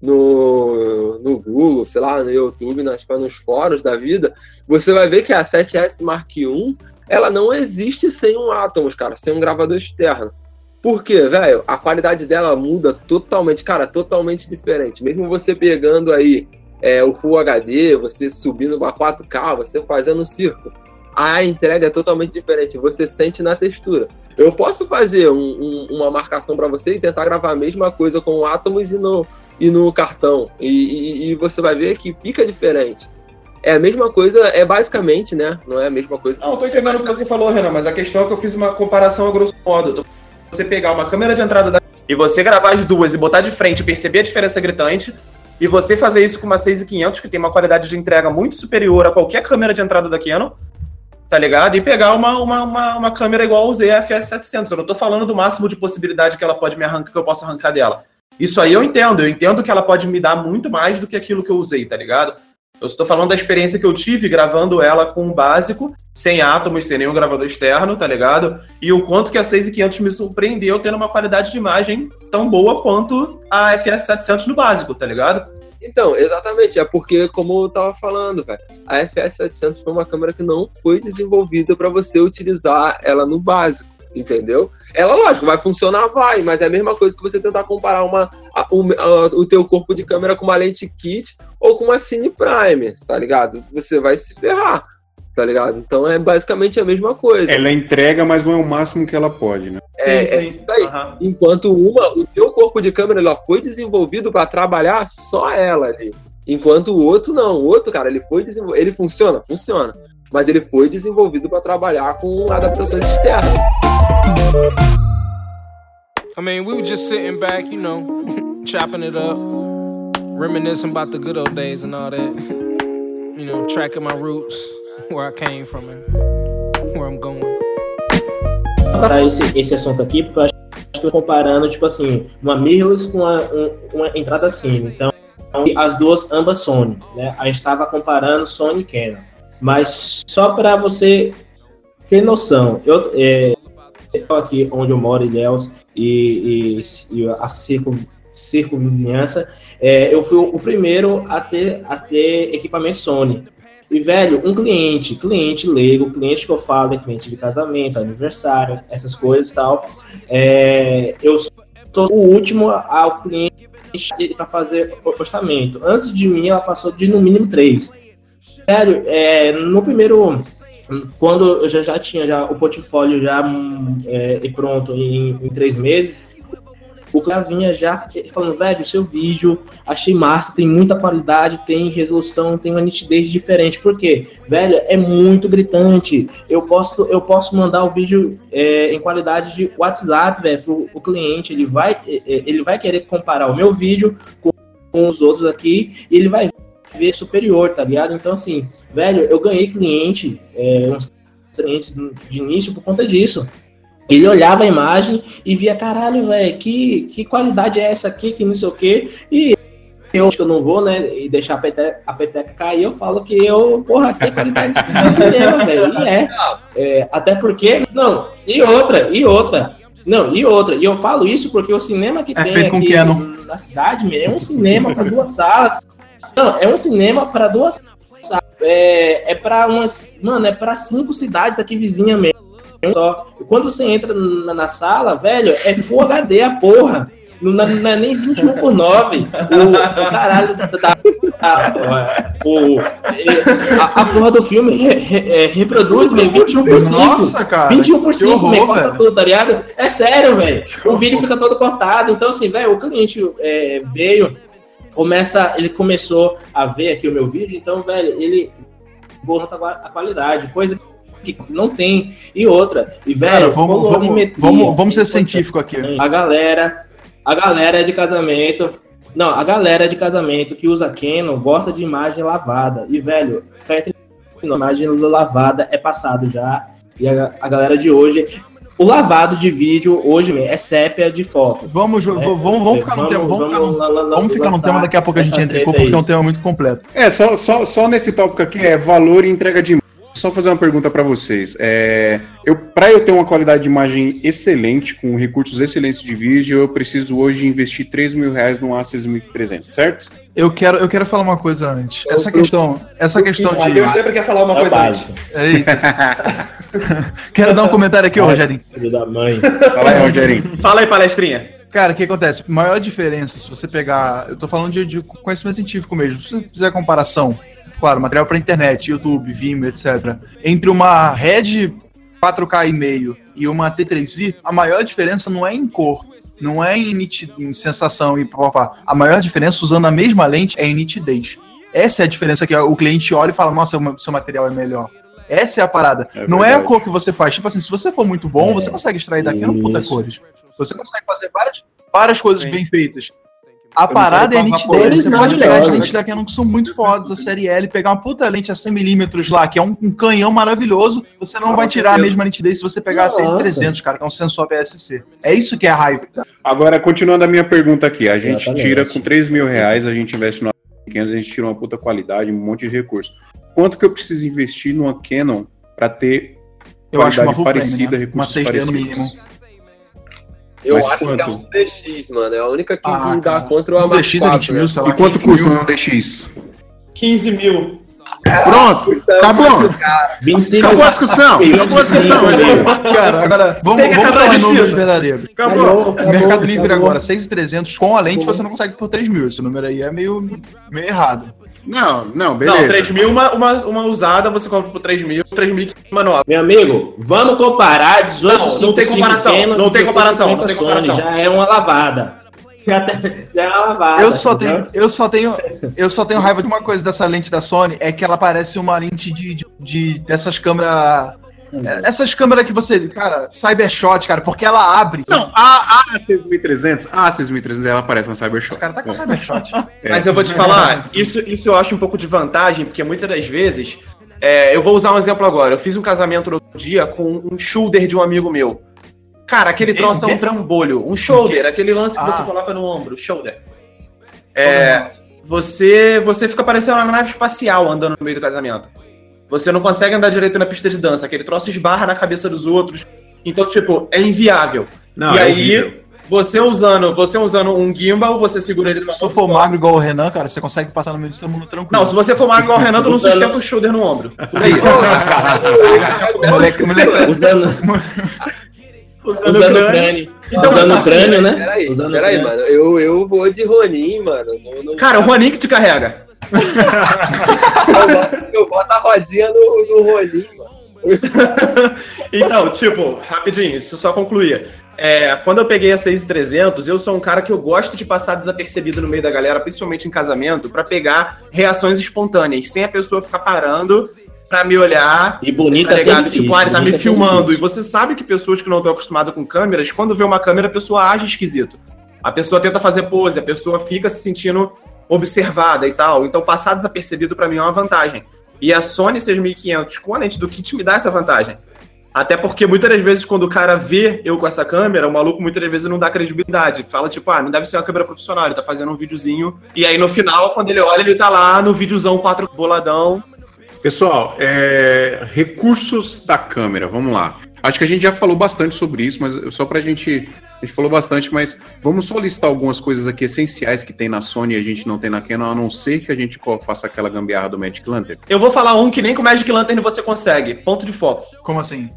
no, no Google, sei lá, no YouTube, nas, nos fóruns da vida, você vai ver que a 7S Mark I, ela não existe sem um Atomos, cara, sem um gravador externo. Por quê, velho? A qualidade dela muda totalmente, cara, totalmente diferente. Mesmo você pegando aí é, o Full HD, você subindo para 4K, você fazendo um circo, a entrega é totalmente diferente. Você sente na textura. Eu posso fazer um- um- uma marcação para você e tentar gravar a mesma coisa com o Atomos e no, e no cartão. E, e- e você vai ver que fica diferente. É a mesma coisa, é basicamente, né? Não é a mesma coisa. Não, eu tô entendendo o que você falou, Renan, mas a questão é que eu fiz uma comparação a grosso modo. Tô- Você pegar uma câmera de entrada da... e você gravar as duas e botar de frente e perceber a diferença gritante, e você fazer isso com uma 6500 que tem uma qualidade de entrega muito superior a qualquer câmera de entrada da Canon, tá ligado? E pegar uma, uma, uma, uma câmera igual ao ZFS 700. Eu não tô falando do máximo de possibilidade que ela pode me arrancar, que eu possa arrancar dela. Isso aí eu entendo, eu entendo que ela pode me dar muito mais do que aquilo que eu usei, tá ligado? Eu estou falando da experiência que eu tive gravando ela com um básico, sem átomos, sem nenhum gravador externo, tá ligado? E o quanto que a 6500 me surpreendeu tendo uma qualidade de imagem tão boa quanto a FS700 no básico, tá ligado? Então, exatamente, é porque, como eu tava falando, velho, a FS700 foi uma câmera que não foi desenvolvida para você utilizar ela no básico, entendeu? Ela, lógico, vai funcionar, vai, mas é a mesma coisa que você tentar comparar uma, a- o, a- o teu corpo de câmera com uma lente kit ou com uma Cine Prime, tá ligado? Você vai se ferrar, tá ligado? Então é basicamente a mesma coisa. Ela entrega, mas não é o máximo que ela pode, né? É, é isso aí. Aham. Enquanto uma, o teu corpo de câmera ela foi desenvolvido para trabalhar só ela ali. Enquanto o outro não. O outro, cara, ele foi desenvolvido. Ele funciona? Funciona. Mas ele foi desenvolvido para trabalhar com adaptações externas. I mean, we were just sitting back, you know, chopping it up, reminiscing about the good old days and all that. you know, tracking my roots, where I came from and where I'm going. Para esse, esse assunto aqui, porque eu acho que tô comparando, tipo assim, uma mirrorless com uma, um- uma entrada Cine. Então, as duas, ambas Sony, né? A gente estava comparando Sony e Canon. Mas só para você ter noção, eu, é, aqui onde eu moro, Ilhéus, e, e, e a circo, circo vizinhança, é, eu fui o primeiro a ter, a ter equipamento Sony. E, velho, um cliente, cliente leigo, cliente que eu falo, é cliente de casamento, aniversário, essas coisas e tal. É, eu sou o último ao cliente para fazer orçamento. Antes de mim, ela passou de no mínimo três. Sério, é, no primeiro quando eu já, já tinha já o portfólio já hum, é, pronto em, em, três meses, o cara vinha já falando, velho, seu vídeo, achei massa, tem muita qualidade, tem resolução, tem uma nitidez diferente. Por quê? Velho, é muito gritante. Eu posso, eu posso mandar o vídeo é, em qualidade de WhatsApp, velho, pro o cliente. Ele vai, é, é, ele vai querer comparar o meu vídeo com, com os outros aqui e ele vai ver superior, tá ligado? Então, assim, velho, eu ganhei cliente, é, uns clientes de início por conta disso. Ele olhava a imagem e via, caralho, velho, que, que qualidade é essa aqui, que não sei o quê. E eu acho que eu não vou, né, e deixar a peteca, a peteca cair, eu falo que eu, porra, que qualidade de cinema, velho. E é, é. Até porque, não, e outra, e outra. Não, e outra. E eu falo isso porque o cinema que é tem feito aqui com na cidade é um cinema para duas salas. Não, é um cinema para duas salas. É, é para umas. Mano, é para cinco cidades aqui vizinha mesmo só. Quando você entra na, na, sala, velho, é Full HD a porra. Não, não é nem 21 por 9. O, o caralho da. da a, o, a, a, porra do filme re, re, é, reproduz, velho, 21 por 5. Nossa, cara. 21 por 5, velho. Corta tudo, tá ligado? É sério, velho. O vídeo fica todo cortado. Então, assim, velho, o cliente é, veio, começa, ele começou a ver aqui o meu vídeo, então, velho, ele borra a qualidade, coisa que não tem. E outra, e velho, Cara, vamos, vamos, vamos, vamos ser científico aqui. A galera, a galera de casamento, não, a galera de casamento que usa Canon gosta de imagem lavada. E velho, entre imagem lavada é passado já. E a, a galera de hoje o lavado de vídeo hoje é sépia de foto. Vamos, é, vamos, vamos ficar no tema. Vamos, ficar no, vamos ficar no tema daqui a pouco a gente entra em porque é um tema muito completo. É, só, só, só nesse tópico aqui é valor e entrega de só fazer uma pergunta para vocês. É, eu, para eu ter uma qualidade de imagem excelente, com recursos excelentes de vídeo, eu preciso hoje investir 3 mil reais no A6300, certo? Eu quero, eu quero falar uma coisa antes. Essa questão, essa questão de. Deus sempre quer falar uma é coisa antes. quero dar um comentário aqui, Rogerinho. Filho da mãe. Fala aí, Rogerinho. Fala aí, palestrinha. Cara, o que acontece? Maior diferença, se você pegar. Eu tô falando de, de conhecimento científico mesmo. Se você fizer comparação claro, material para internet, YouTube, Vimeo, etc. Entre uma Red 4K e meio e uma T3i, a maior diferença não é em cor, não é em, nitid... em sensação e papapá. A maior diferença usando a mesma lente é em nitidez. Essa é a diferença que o cliente olha e fala: Nossa, seu material é melhor. Essa é a parada. É não é a cor que você faz. Tipo assim, se você for muito bom, é. você consegue extrair daqui no puta cores. Você consegue fazer várias, várias coisas Sim. bem feitas. A parada é a nitidez. Você pode pegar as lentes da Canon que são muito fodas, a série L, pegar uma puta lente a 100mm lá, que é um, um, canhão maravilhoso, você não ah, vai tirar a mesma nitidez se você pegar Nossa. a 6300, cara, que é um sensor BSC. É isso que é a raiva. Agora, continuando a minha pergunta aqui, a gente Exatamente. tira com 3 mil reais, a gente investe no 500, a gente tira uma puta qualidade, um monte de recurso. Quanto que eu preciso investir numa Canon para ter eu acho uma parecida, frame, né? recursos uma 6D no mínimo. Eu Mas acho quanto? que é um DX, mano. É a única que ah, dá contra o um DX é 20 mil, sei lá. E quanto custa um DX? 15 mil. Pronto, acabou. 25 acabou a discussão. Acabou a discussão. Cara, agora vamos, vamos falar em números verdadeiros. Acabou. acabou. Mercado Livre agora, 6,300 com a lente você não consegue por 3 mil. Esse número aí é meio, meio errado. Não, não, beleza. Não, 3 mil, uma, uma, uma usada você compra por 3 mil, 3 mil manual. Meu amigo, vamos comparar 18 Não, não tem comparação, Canon, não tem comparação, não tem comparação. Já é uma lavada. Já, já é uma lavada. Eu só, tenho, eu, só tenho, eu só tenho raiva de uma coisa dessa lente da Sony, é que ela parece uma lente de, de, de dessas câmeras é, essas câmeras que você. Cara, Cybershot, cara, porque ela abre. Não, a, a 6300, a 6300 ela parece uma Cybershot. Esse cara tá com é. Cybershot. É. Mas eu vou te falar, isso, isso eu acho um pouco de vantagem, porque muitas das vezes. É, eu vou usar um exemplo agora. Eu fiz um casamento no outro dia com um shoulder de um amigo meu. Cara, aquele troço é um trambolho. Um shoulder, aquele lance que ah. você coloca no ombro, shoulder. É, você, você fica parecendo uma nave espacial andando no meio do casamento. Você não consegue andar direito na pista de dança, aquele troço esbarra na cabeça dos outros. Então, tipo, é inviável. Não, e é aí, você usando, você usando um gimbal, você segura ele Se tu for magro igual o Renan, cara, você consegue passar no meio de todo mundo tranquilo. Não, se você for magro igual o Renan, tu não sustenta o shoulder no ombro. Moleque, moleque, Usando, Usando usando o o crânio. crânio. Então, usando o crânio, né? Peraí, Usando peraí, crânio. mano. Eu, eu vou de Ronin, mano. Não, não- Cara, o Ronin que te carrega. eu, boto, eu boto a rodinha no, no Ronin, mano. Então, tipo, rapidinho, deixa eu só concluir. É, quando eu peguei a 6300, eu sou um cara que eu gosto de passar desapercebido no meio da galera, principalmente em casamento, pra pegar reações espontâneas, sem a pessoa ficar parando pra me olhar. E bonita Tá ligado? Tipo, ah, ele tá me filmando. E você sabe que pessoas que não estão acostumadas com câmeras, quando vê uma câmera, a pessoa age esquisito. A pessoa tenta fazer pose, a pessoa fica se sentindo observada e tal. Então, passar desapercebido pra mim é uma vantagem. E a Sony 6500 com a lente do kit me dá essa vantagem. Até porque muitas das vezes, quando o cara vê eu com essa câmera, o maluco muitas das vezes não dá credibilidade. Fala, tipo, ah, não deve ser uma câmera profissional, ele tá fazendo um videozinho. E aí no final, quando ele olha, ele tá lá no videozão 4 boladão. Pessoal, é, recursos da câmera, vamos lá. Acho que a gente já falou bastante sobre isso, mas só pra gente. A gente falou bastante, mas vamos só listar algumas coisas aqui essenciais que tem na Sony e a gente não tem na Canon, a não ser que a gente faça aquela gambiarra do Magic Lantern. Eu vou falar um que nem com Magic Lantern você consegue. Ponto de foco. Como assim?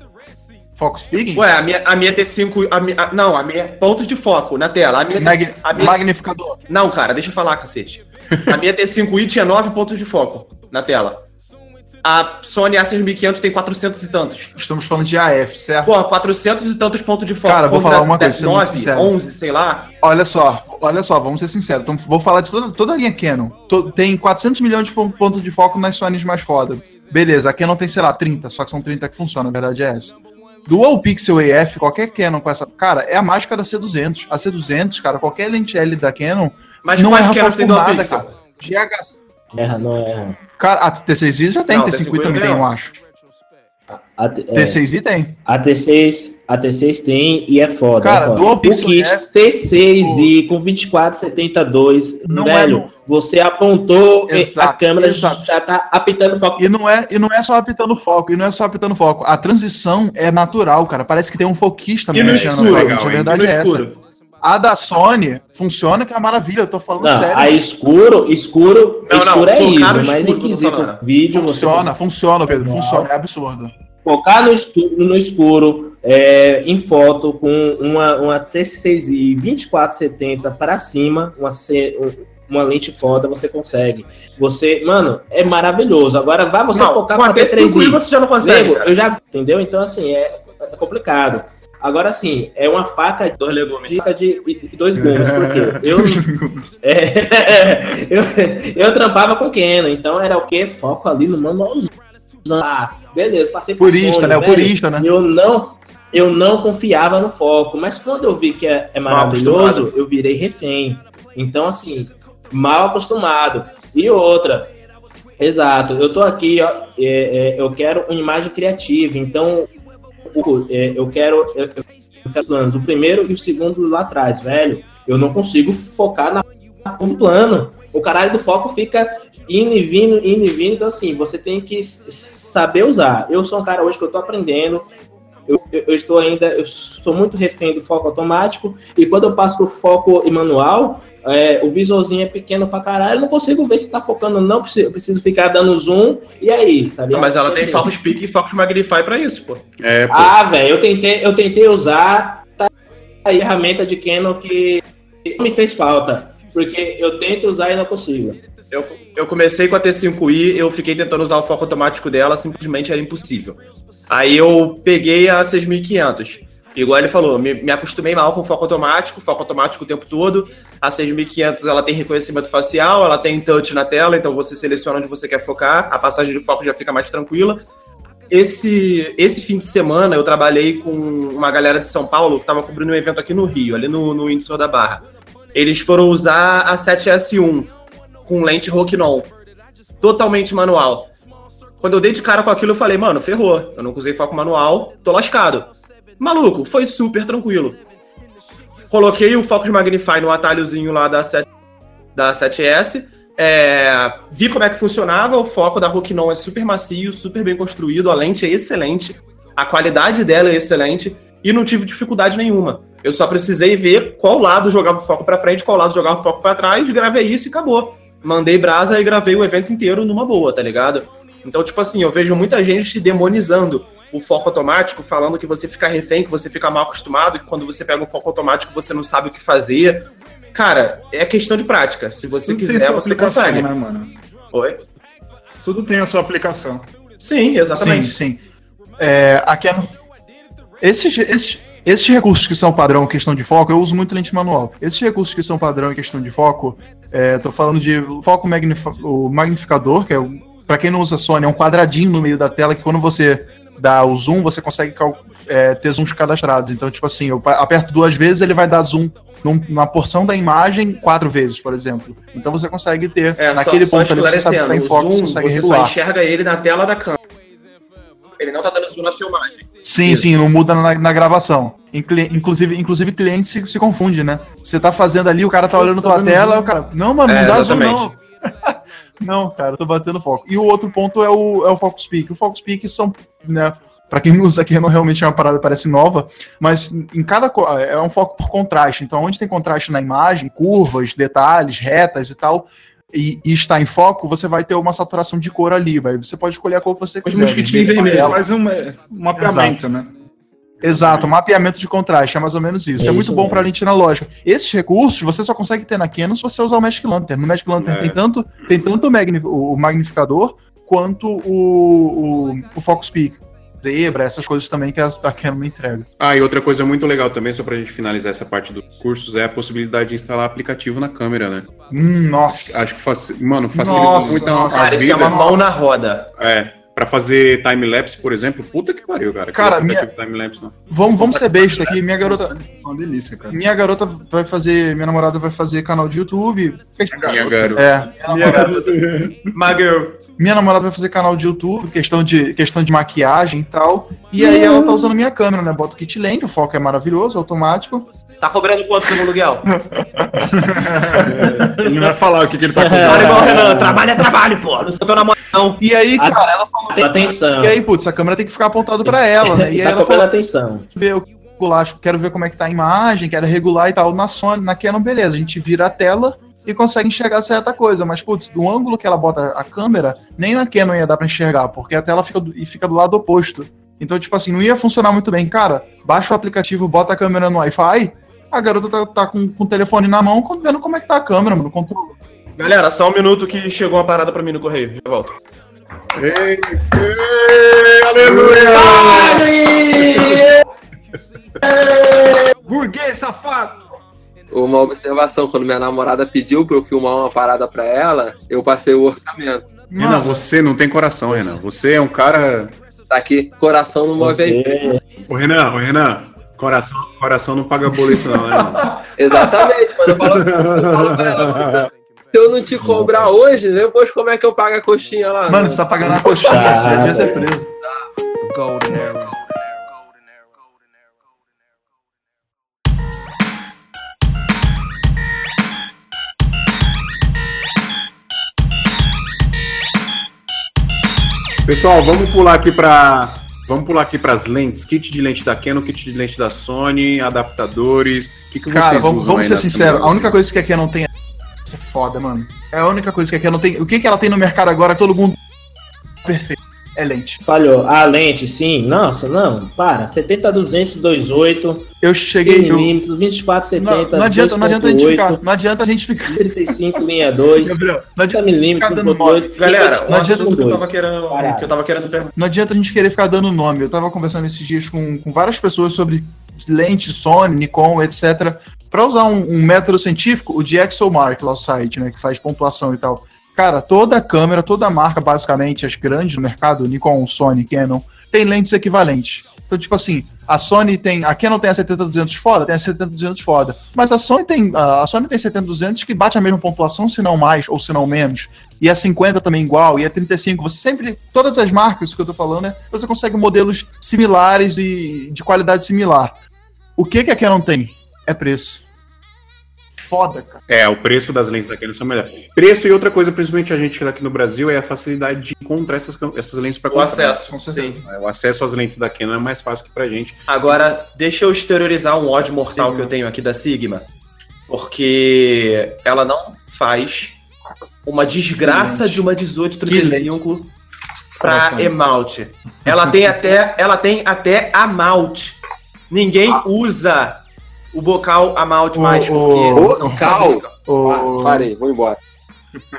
Focus Speaking? Ué, a minha, a minha T5. a minha- a- não, a minha. Pontos de foco na tela. A minha, Mag- a minha- Magnificador. Não, cara, deixa eu falar, cacete. A minha T5i tinha 9 pontos de foco na tela. A Sony A6500 tem 400 e tantos. Estamos falando de AF, certo? Pô, 400 e tantos pontos de foco. Cara, vou falar uma coisa, sendo muito 9, sincero. 11, sei lá. Olha só, olha só, vamos ser sinceros. Então, vou falar de toda, toda a linha Canon. To- tem 400 milhões de pon- pontos de foco nas Sonys mais foda. Beleza, a Canon tem, sei lá, 30, só que são 30 que funcionam, a verdade é essa. Dual Pixel AF, qualquer Canon com essa. Cara, é a mágica da C200. A C200, cara, qualquer lente L da Canon, Mas não quais erra foco nada, cara. GH. Erra, não erra. Cara, a T6i já tem, Não, T5i T5i também tem, eu acho. A, T- é, T6i tem. a T6, a T6 tem e é foda. Cara, é foda. Dual o kit F, T6i com 2472, Não é, velho, não. você apontou e a Exato, câmera exato. já tá apitando foco. E não é, e não é só apitando foco, e não é só apitando foco. A transição é natural, cara. Parece que tem um foquista E no mexendo escuro, na A verdade no é essa. A da Sony funciona que é uma maravilha, eu tô falando Não, sério. a escuro, escuro, Não, não, escuro é focar no isso, mas que em quesito vídeo, Funciona, você funciona, Pedro, Não. funciona, é absurdo. focar no escuro, no escuro é, em foto com uma, uma T6i 2470 para cima, uma, C- um- uma lente foda, você consegue. Você, mano, é maravilhoso. Agora vá você Não, focar com a a T5i T3i. você já não consegue. Nego, eu já, entendeu? Então, assim, é, é complicado. Agora, assim, é uma faca de Dois legumes. dica de, de dois gumes, porque eu, é, eu, eu trampava com Canon, então era o que? Foco ali no manualzão. Ah, beleza, passei por Purista, né? O velho. purista, né? Eu não, eu não confiava no foco, mas quando eu vi que é, é maravilhoso, eu virei refém. Então, assim, mal acostumado. E outra, exato, eu tô aqui, ó, é, é, eu quero uma imagem criativa, então é, eu quero. Eu, eu quero planos, o primeiro e o segundo lá atrás, velho. Eu não consigo focar na no plano. O caralho do foco fica indo e vindo, indo e vindo. Então, assim, você tem que saber usar. Eu sou um cara hoje que eu tô aprendendo. Eu, eu- eu estou ainda, eu sou muito refém do foco automático. E quando eu passo pro foco manual, é, o visorzinho é pequeno pra caralho. Eu não consigo ver se tá focando ou não. preciso- Eu preciso ficar dando zoom. E aí, tá ligado? mas ela tem assim, Focus Peak e Focus Magnify pra isso, pô. É, pô, ah, velho, eu tentei, eu tentei usar tá a ferramenta de Canon que me fez falta. Porque eu tento usar e não consigo. Eu, eu comecei com a T5i, eu fiquei tentando usar o foco automático dela, simplesmente era impossível. Aí eu peguei a 6500. Igual ele falou, me, me acostumei mal com foco automático, foco automático o tempo todo. A 6500 ela tem reconhecimento facial, ela tem touch na tela, então você seleciona onde você quer focar, a passagem de foco já fica mais tranquila. Esse, esse fim de semana eu trabalhei com uma galera de São Paulo que estava cobrindo um evento aqui no Rio, ali no, no Windsor da Barra. Eles foram usar a 7S1 com lente Rokinon, totalmente manual. Quando eu dei de cara com aquilo, eu falei, mano, ferrou. Eu não usei foco manual, tô lascado. Maluco, foi super tranquilo. Coloquei o Focus Magnify no atalhozinho lá da, 7, da 7S. é, vi como é que funcionava. O foco da Rokinon é super macio, super bem construído. A lente é excelente. A qualidade dela é excelente. E não tive dificuldade nenhuma. Eu só precisei ver qual lado jogava o foco pra frente, qual lado jogava o foco pra trás, gravei isso e acabou. Mandei brasa e gravei o evento inteiro numa boa, tá ligado? Então, tipo assim, eu vejo muita gente demonizando o foco automático, falando que você fica refém, que você fica mal acostumado, que quando você pega um foco automático você não sabe o que fazer. Cara, é questão de prática. Se você Tudo tem quiser, sua você consegue. né, mano? Oi? Tudo tem a sua aplicação. Sim, Sim, exatamente. sim. É, a Canon. Esses, esses, esses recursos que são padrão em questão de foco, eu uso muito lente manual. Esses recursos que são padrão em questão de foco, é, tô falando de foco magnifi- o magnificador, que é o, pra quem não usa Sony, é um quadradinho no meio da tela que quando você dá o zoom, você consegue é, ter zooms cadastrados. Então, tipo assim, eu aperto duas vezes, ele vai dar zoom num- numa porção da imagem quatro vezes, por exemplo. Então você consegue ter É, naquele só, só ponto ali que você sabe que tá em foco, o você zoom, consegue você regular. só enxerga ele na tela da câmera. Ele não tá dando zoom na filmagem. Sim, sim, não muda na, na gravação. Inclusive, inclusive cliente se, se confunde, né? Você tá fazendo ali, o cara tá Você olhando tá tua tela, zoom. o cara, não, mano, não É, dá zoom não. não, cara, eu tô batendo foco. E o outro ponto é o, é o Focus Peak. O Focus Peak são, né, pra quem não usa aqui, não realmente é uma parada, parece nova, mas em cada, é um foco por contraste. Então, onde tem contraste na imagem, curvas, detalhes, retas e tal, e, e está em foco, você vai ter uma saturação de cor ali, vai. Você pode escolher a cor que você Os quiser. mosquitinhos vermelho, vermelhos. Faz um mapeamento, né? Exato, mapeamento de contraste, é mais ou menos isso. É É, muito isso bom para lente analógica. Esses recursos você só consegue ter na Canon se você usar o Magic Lantern. No Magic Lantern É. tem tanto, tem tanto o, magni- o magnificador quanto o, o, o Focus Peak. Zebra, essas coisas também que a, a Canon entrega. Ah, e outra coisa muito legal também, só pra gente finalizar essa parte dos cursos, é a possibilidade de instalar aplicativo na câmera, né? Hum, nossa. Acho que, faci... mano, facilita Nossa, muito a- nossa. a Cara, isso é vida. uma mão na roda. É, pra fazer time-lapse, por exemplo, puta que pariu, cara. Cara, minha- aplicativo time-lapse, não. Vamos, vamos ser besta aqui. Minha garota, É uma delícia, cara. minha garota vai fazer, minha namorada vai fazer canal de YouTube. Minha garota. É, Minha garota. My girl. minha namorada vai fazer canal de YouTube, questão de, questão de maquiagem e tal. E aí ela tá usando minha câmera, né? Bota o kit lente, o foco é maravilhoso, automático. Tá cobrando quanto pelo aluguel? Ele não vai falar o que, que ele tá Fala cobrando. igual o Renan, trabalho é trabalho, pô. Não sou teu namorado, não. E aí, A- cara, ela falou. Atenção. E aí, putz, a câmera tem que ficar apontada pra ela, né? E aí ela falou: atenção. ver o regular, quero ver como é que tá a imagem, quero regular e tal. Na Sony, na Canon, beleza, a gente vira a tela e consegue enxergar certa coisa, mas putz, do ângulo que ela bota a câmera, nem na Canon ia dar pra enxergar, porque a tela fica do, e fica do lado oposto. Então, tipo assim, não ia funcionar muito bem. Cara, baixa o aplicativo, bota a câmera no Wi-Fi, a garota tá, tá com, com o telefone na mão, vendo como é que tá a câmera, mano, controle. Galera, só um minuto que chegou uma parada pra mim no correio. Já volto. Ei, ei, aleluia! Burguês safado! Uma observação, quando minha namorada pediu pra eu filmar uma parada pra ela, eu passei o orçamento. Renan, você não tem coração, Renan. Você é um cara. Tá aqui, coração no move aí. Você... Ô, Renan, ô, Renan, coração, coração não paga boleto, não, né? Exatamente, quando eu falo, eu falo pra ela, "Você- se eu não te cobrar hoje, depois como é que eu pago a coxinha lá? Mano, você tá pagando a coxinha, você já devia ser preso. Golden era. Pessoal, vamos pular aqui para Vamos pular aqui para as lentes, kit de lente da Canon, kit de lente da Sony, adaptadores. O que, que Cara, vocês vamos, usam vamos aí ser sinceros. A única coisa que a Canon tem. Isso é foda, mano. É a única coisa que a Canon tem. O que, que ela tem no mercado agora? Todo mundo. Perfeito. É lente. Falhou. A lente, sim. Nossa, não. Para. 70, 200, 28, Eu 100 cheguei. Eu, milímetros, 24, 70, não, não adianta, não adianta a gente 2.8, ficar. Não adianta a gente ficar. 35, linha 2, Gabriel, não 30 adianta, milímetros, Ficar dando 1.8. Galera, Não um adianta que eu tava querendo, Parado. que eu tava querendo perguntar. não adianta a gente querer ficar dando nome. Eu tava conversando esses dias com, com várias pessoas sobre lente, Sony, Nikon, etc. Para usar um, um método científico, o DxOMark, lá o site, né, que faz pontuação e tal. Cara, toda câmera, toda marca, basicamente, as grandes no mercado, Nikon, Sony, Canon, tem lentes equivalentes. Então, tipo assim, a Sony tem. A Canon tem a 70-200 foda, tem a 70-200 foda. Mas a Sony tem. A Sony tem 70-200 que bate a mesma pontuação, se não mais, ou se não menos. E a 50 também igual, e a 35. Você sempre. Todas as marcas que eu tô falando, né? Você consegue modelos similares e de qualidade similar. O que, que a Canon tem? É preço. foda, cara. É, o preço das lentes da Canon são melhores. Preço e outra coisa, principalmente a gente aqui no Brasil, é a facilidade de encontrar essas, essas lentes para O acesso, Com sim. certeza. O acesso às lentes da Canon é mais fácil que pra gente. Agora, deixa eu exteriorizar um ódio mortal Sigma. que eu tenho aqui da Sigma. Porque ela não faz uma desgraça de uma 1835 pra Nossa. esmalte. Ela tem até, ela tem até amalte. Ninguém usa o bocal amalte O- mais. o- porque- Bocal? O- Ah, parei, vou embora.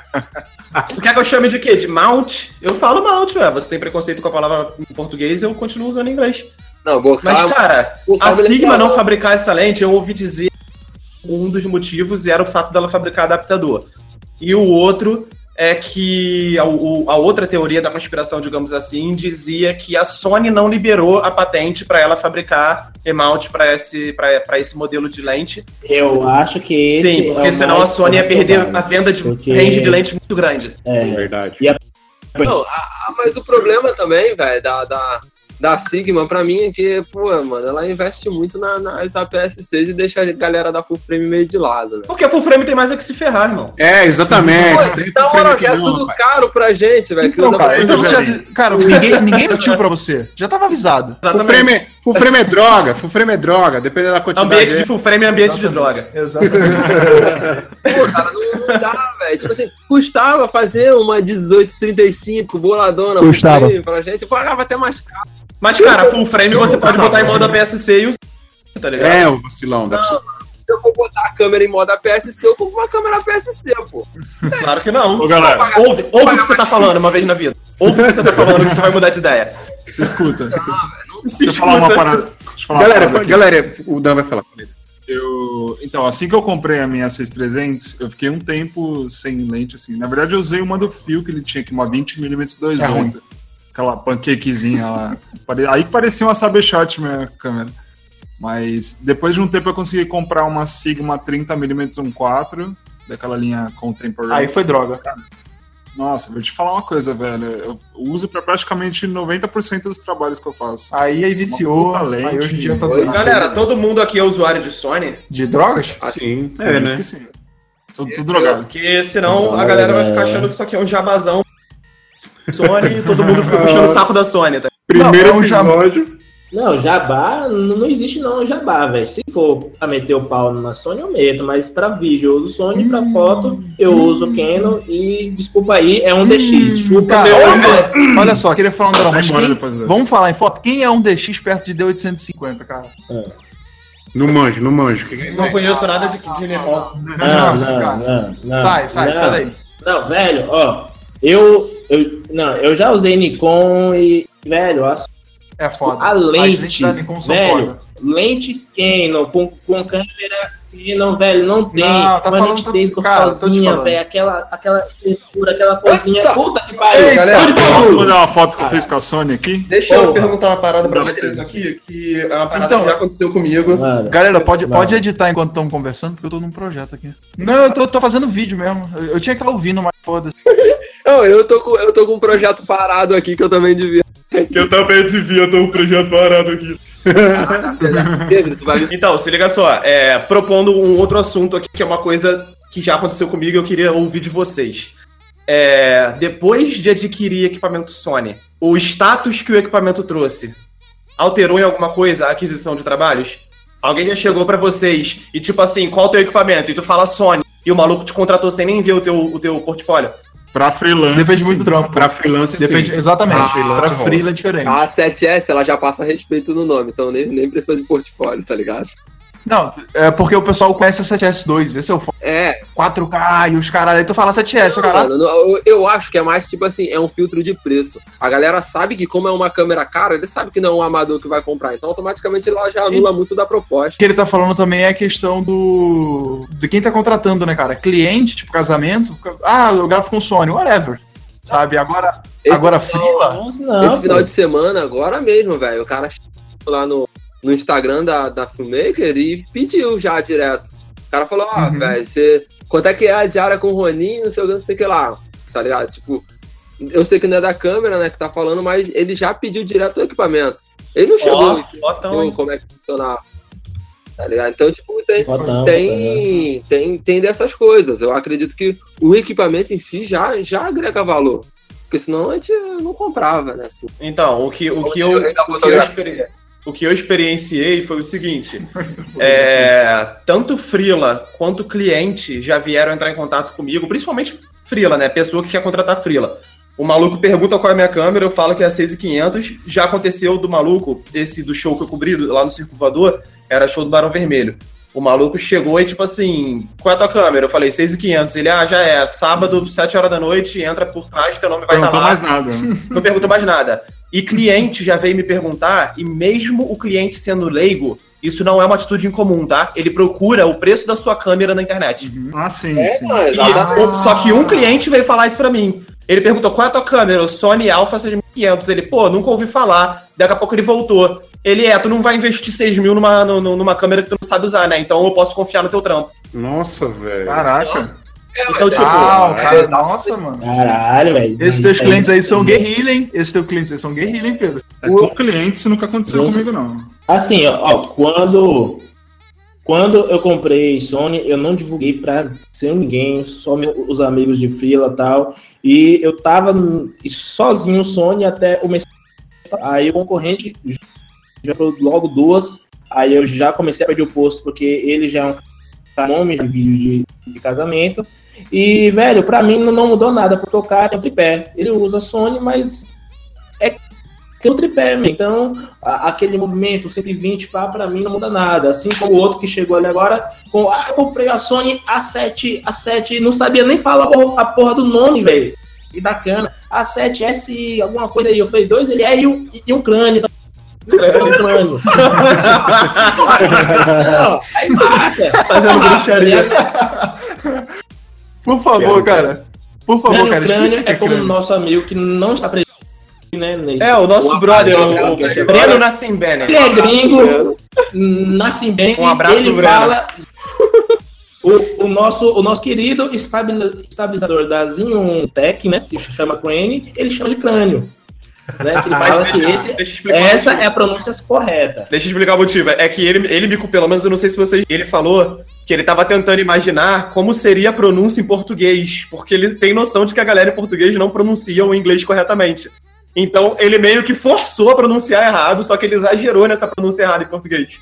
Tu quer que eu chame de quê? De mount? Eu falo mount, ué. Você tem preconceito com a palavra em português, eu continuo usando em inglês. Não, bocal. Mas, cara, bocal a lembra- Sigma não fabricar essa lente, eu ouvi dizer um dos motivos era o fato dela fabricar adaptador. E o outro é que a, o- a outra teoria da conspiração, digamos assim, dizia que a Sony não liberou a patente para ela fabricar esmalte para esse, pra- pra esse modelo de lente. Eu acho que esse. Sim, é porque o senão a Sony ia perder a venda de Porque- range de lente muito grande. É É, verdade. E a- Não, a- a- mas o problema também, velho, da, da, da Sigma, pra mim, é que, pô, mano, ela investe muito na, nas APS-Cs e deixa a galera da full frame meio de lado, né? Porque a full frame tem mais é que se ferrar, irmão. É, exatamente. Pô, hora aqui que é não, tudo rapaz. caro pra gente, velho. Então, cara, então já, cara, ninguém, ninguém mentiu pra você. Já tava avisado. Full frame, full frame é droga, full frame é droga, dependendo da quantidade. Ambiente de full frame é ambiente de Exatamente. droga. Exatamente. Pô, cara, não, não dá, velho. Tipo assim, custava fazer uma 1835 boladona full Custava. frame pra gente, pagava até mais caro. Mas, cara, full frame você pode botar em modo APS-C e o tá ligado? É, o vacilão. Pra você- Se eu for botar a câmera em modo APS-C, eu compro uma câmera APS-C, pô. Claro que não. Ô, galera, Ouve, ouve o que você tá falando uma vez na vida. Ouve o que você tá falando que você vai mudar de ideia. se escuta. Se Deixa eu falar uma parada. Deixa eu falar uma Galera, parada aqui. galera, o Dan vai falar. Eu, então, assim que eu comprei a minha 6300, eu fiquei um tempo sem lente, assim. Na verdade, eu usei uma do fio que ele tinha, que uma 20mm 2.8. aquela panquequezinha lá. Aí parecia uma Sabershot minha câmera. Mas depois de um tempo eu consegui comprar uma Sigma 30mm 1.4, daquela linha Contemporary. Aí foi droga. Nossa, vou te falar uma coisa, velho. Eu uso pra praticamente 90% dos trabalhos que eu faço. Aí aí viciou. Uma puta lente. Aí hoje em dia tá Oi, doido. Galera, todo mundo aqui é usuário de Sony, De drogas? Sim, é, né? que sim. Tô, tô drogado. porque senão a galera vai ficar achando que isso aqui é um jabazão. Sony e todo mundo fica puxando o saco da Sony, tá? Primeiro Não, é um episódio. Não, jabá, não não existe não jabá, velho. Se for pra meter o pau numa Sony, eu meto, mas pra vídeo eu uso Sony, pra foto eu uso Canon e, desculpa aí, é um DX. Chupa Cara, meu... olha, olha só, queria falar um drama, mas quem- depois. Vamos falar em foto? Quem é um DX perto de D850, cara? Não manjo, não manjo. Que que é? Não conheço nada de, de. Não, Nossa, não, cara. não, não, sai, sai, não. sai daí. Não, velho, ó, eu, eu, não, eu já usei Nikon e, velho, a, É foda. a As lente, Nikon são velho, foda. lente Canon com, com câmera Canon, velho, não tem Não, tá uma falando- cara, tô te gostosinha, falando. velho, aquela, aquela textura, aquela coisinha, Eita! puta que pariu, galera, Posso mandar uma foto que eu fiz com a Sony aqui? Deixa eu perguntar uma parada pra Não, vocês aqui, que é uma parada Então- que já aconteceu comigo. Mano, Galera, pode, Não. pode editar enquanto estamos conversando, porque eu tô num projeto aqui. Não, eu tô, tô fazendo vídeo mesmo. Eu, eu tinha que estar ouvindo, mas foda-se. Não, eu tô, com, eu tô com um projeto parado aqui que eu também devia. Que eu também devia ter um projeto parado aqui. Então, se liga só, é, propondo um outro assunto aqui, que é uma coisa que já aconteceu comigo e eu queria ouvir de vocês. É, depois de adquirir equipamento Sony, o status que o equipamento trouxe alterou em alguma coisa a aquisição de trabalhos? Alguém já chegou pra vocês e tipo assim, qual o teu equipamento? E tu fala Sony, e o maluco te contratou sem nem ver o teu, o teu portfólio? Pra freelance. Depende muito do trampo. Pra freelance, Depende, sim. exatamente. Ah, pra rola. freela é diferente. A 7S, ela já passa respeito no nome, então nem, nem precisa de portfólio, tá ligado? Não, é porque o pessoal conhece a 7S2. Esse é o foco. É, 4K e os caralho. Aí tu fala 7S, o caralho. mano, eu, eu acho que é mais tipo assim, é um filtro de preço. A galera sabe que, como é uma câmera cara, ele sabe que não é um amador que vai comprar. Então, automaticamente, ela já anula muito da O proposta. que ele tá falando também é a questão do. de quem tá contratando, né, cara? Cliente, tipo casamento. Ah, eu gravo com Sony, whatever. Sabe? Agora, Esse- agora freela. Nossa, não, Esse final pô. de semana, agora mesmo, velho, o cara chegou lá no, no Instagram da, da Filmmaker e pediu já direto. O cara falou, ó, Uhum. velho, você. Quanto é que é a diária com o Roninho, não sei o que, não sei o que lá. Tá ligado? Tipo, eu sei que não é da câmera, né, que tá falando, mas ele já pediu direto o equipamento. Ele não chegou e falou hein? como é que funcionava. Tá ligado? Então, tipo, tem, Botão, botão. tem, tem, tem dessas coisas. Eu acredito que o equipamento em si já, já agrega valor. Porque senão a gente não comprava, né? Assim. Então, o que, o que, eu, o que eu, experi- o que eu experienciei foi o seguinte: é, tanto Frila quanto cliente já vieram entrar em contato comigo, principalmente Frila, né? Pessoa que quer contratar Frila. O maluco pergunta qual é a minha câmera, eu falo que é a 6500. Já aconteceu do maluco, esse do show que eu cobri lá no Circo Voador, era show do Barão Vermelho. O maluco chegou e, tipo assim, qual é a tua câmera? Eu falei, 6,500. Ele, ah, já é, sábado, 7 horas da noite, entra por trás, teu nome vai estar Perguntou lá. mais nada. Não pergunta mais nada. E cliente já veio me perguntar, e mesmo o cliente sendo leigo, isso não é uma atitude incomum, tá? Ele procura o preço da sua câmera na internet. Ah, sim, É, sim. não, E- exatamente. Só que um cliente veio falar isso pra mim. Ele perguntou qual é a tua câmera? O Sony Alpha 6500. Ele, pô, nunca ouvi falar. Daqui a pouco ele voltou. Ele, é, tu não vai investir 6 mil numa, nu- nu- numa câmera que tu não sabe usar, né? Então eu posso confiar no teu trampo. Nossa, velho. Caraca. Então, tipo, Ah, o é, cara, nossa, mano. Caralho, velho. Esses teus clientes aí são guerrilha, hein? Esses teus clientes aí são guerrilha, hein, Pedro? É com cliente, isso nunca aconteceu Nossa. comigo, não. Assim, ó, quando quando eu comprei Sony, eu não divulguei pra ser ninguém, só meu- os amigos de fila e tal. E eu tava sozinho Sony até o mês. Aí o concorrente já logo duas. Aí eu já comecei a perder o posto, porque ele já é um nome de vídeo de, de casamento. E, velho, pra mim não- mudou nada, porque o cara um tripé. Ele usa Sony, mas é que o tripé, meu. Então, a- aquele movimento 120 pá, pra mim não muda nada. Assim como o outro que chegou ali agora, com, ah, eu comprei a Sony A7, A7, não sabia nem falar a porra, a porra do nome, velho. E da cana. A7S, alguma coisa aí. Eu falei, dois, ele é e um, e um crânio. É, um crânio. Não, aí massa. fazendo bruxaria. Por favor, cara. Por favor, Crânio, cara. crânio que é como o nosso amigo que não está presente, né? nesse- É, o nosso O brother, o, o. Breno Nassim Bene. Ele é gringo, nasce bem, Um abraço ele Breno. fala. O, o, nosso, o nosso querido estabil- estabilizador da Zinho Tech, né? Que se chama Crane, ele chama de crânio. Né, que ele fala que esse, essa é a pronúncia correta. Deixa eu explicar o motivo. É que ele, ele me, pelo menos eu não sei se vocês. Ele falou que ele tava tentando imaginar como seria a pronúncia em português, porque ele tem noção de que a galera em português não pronuncia o inglês corretamente. Então ele meio que forçou a pronunciar errado, só que ele exagerou nessa pronúncia errada em português.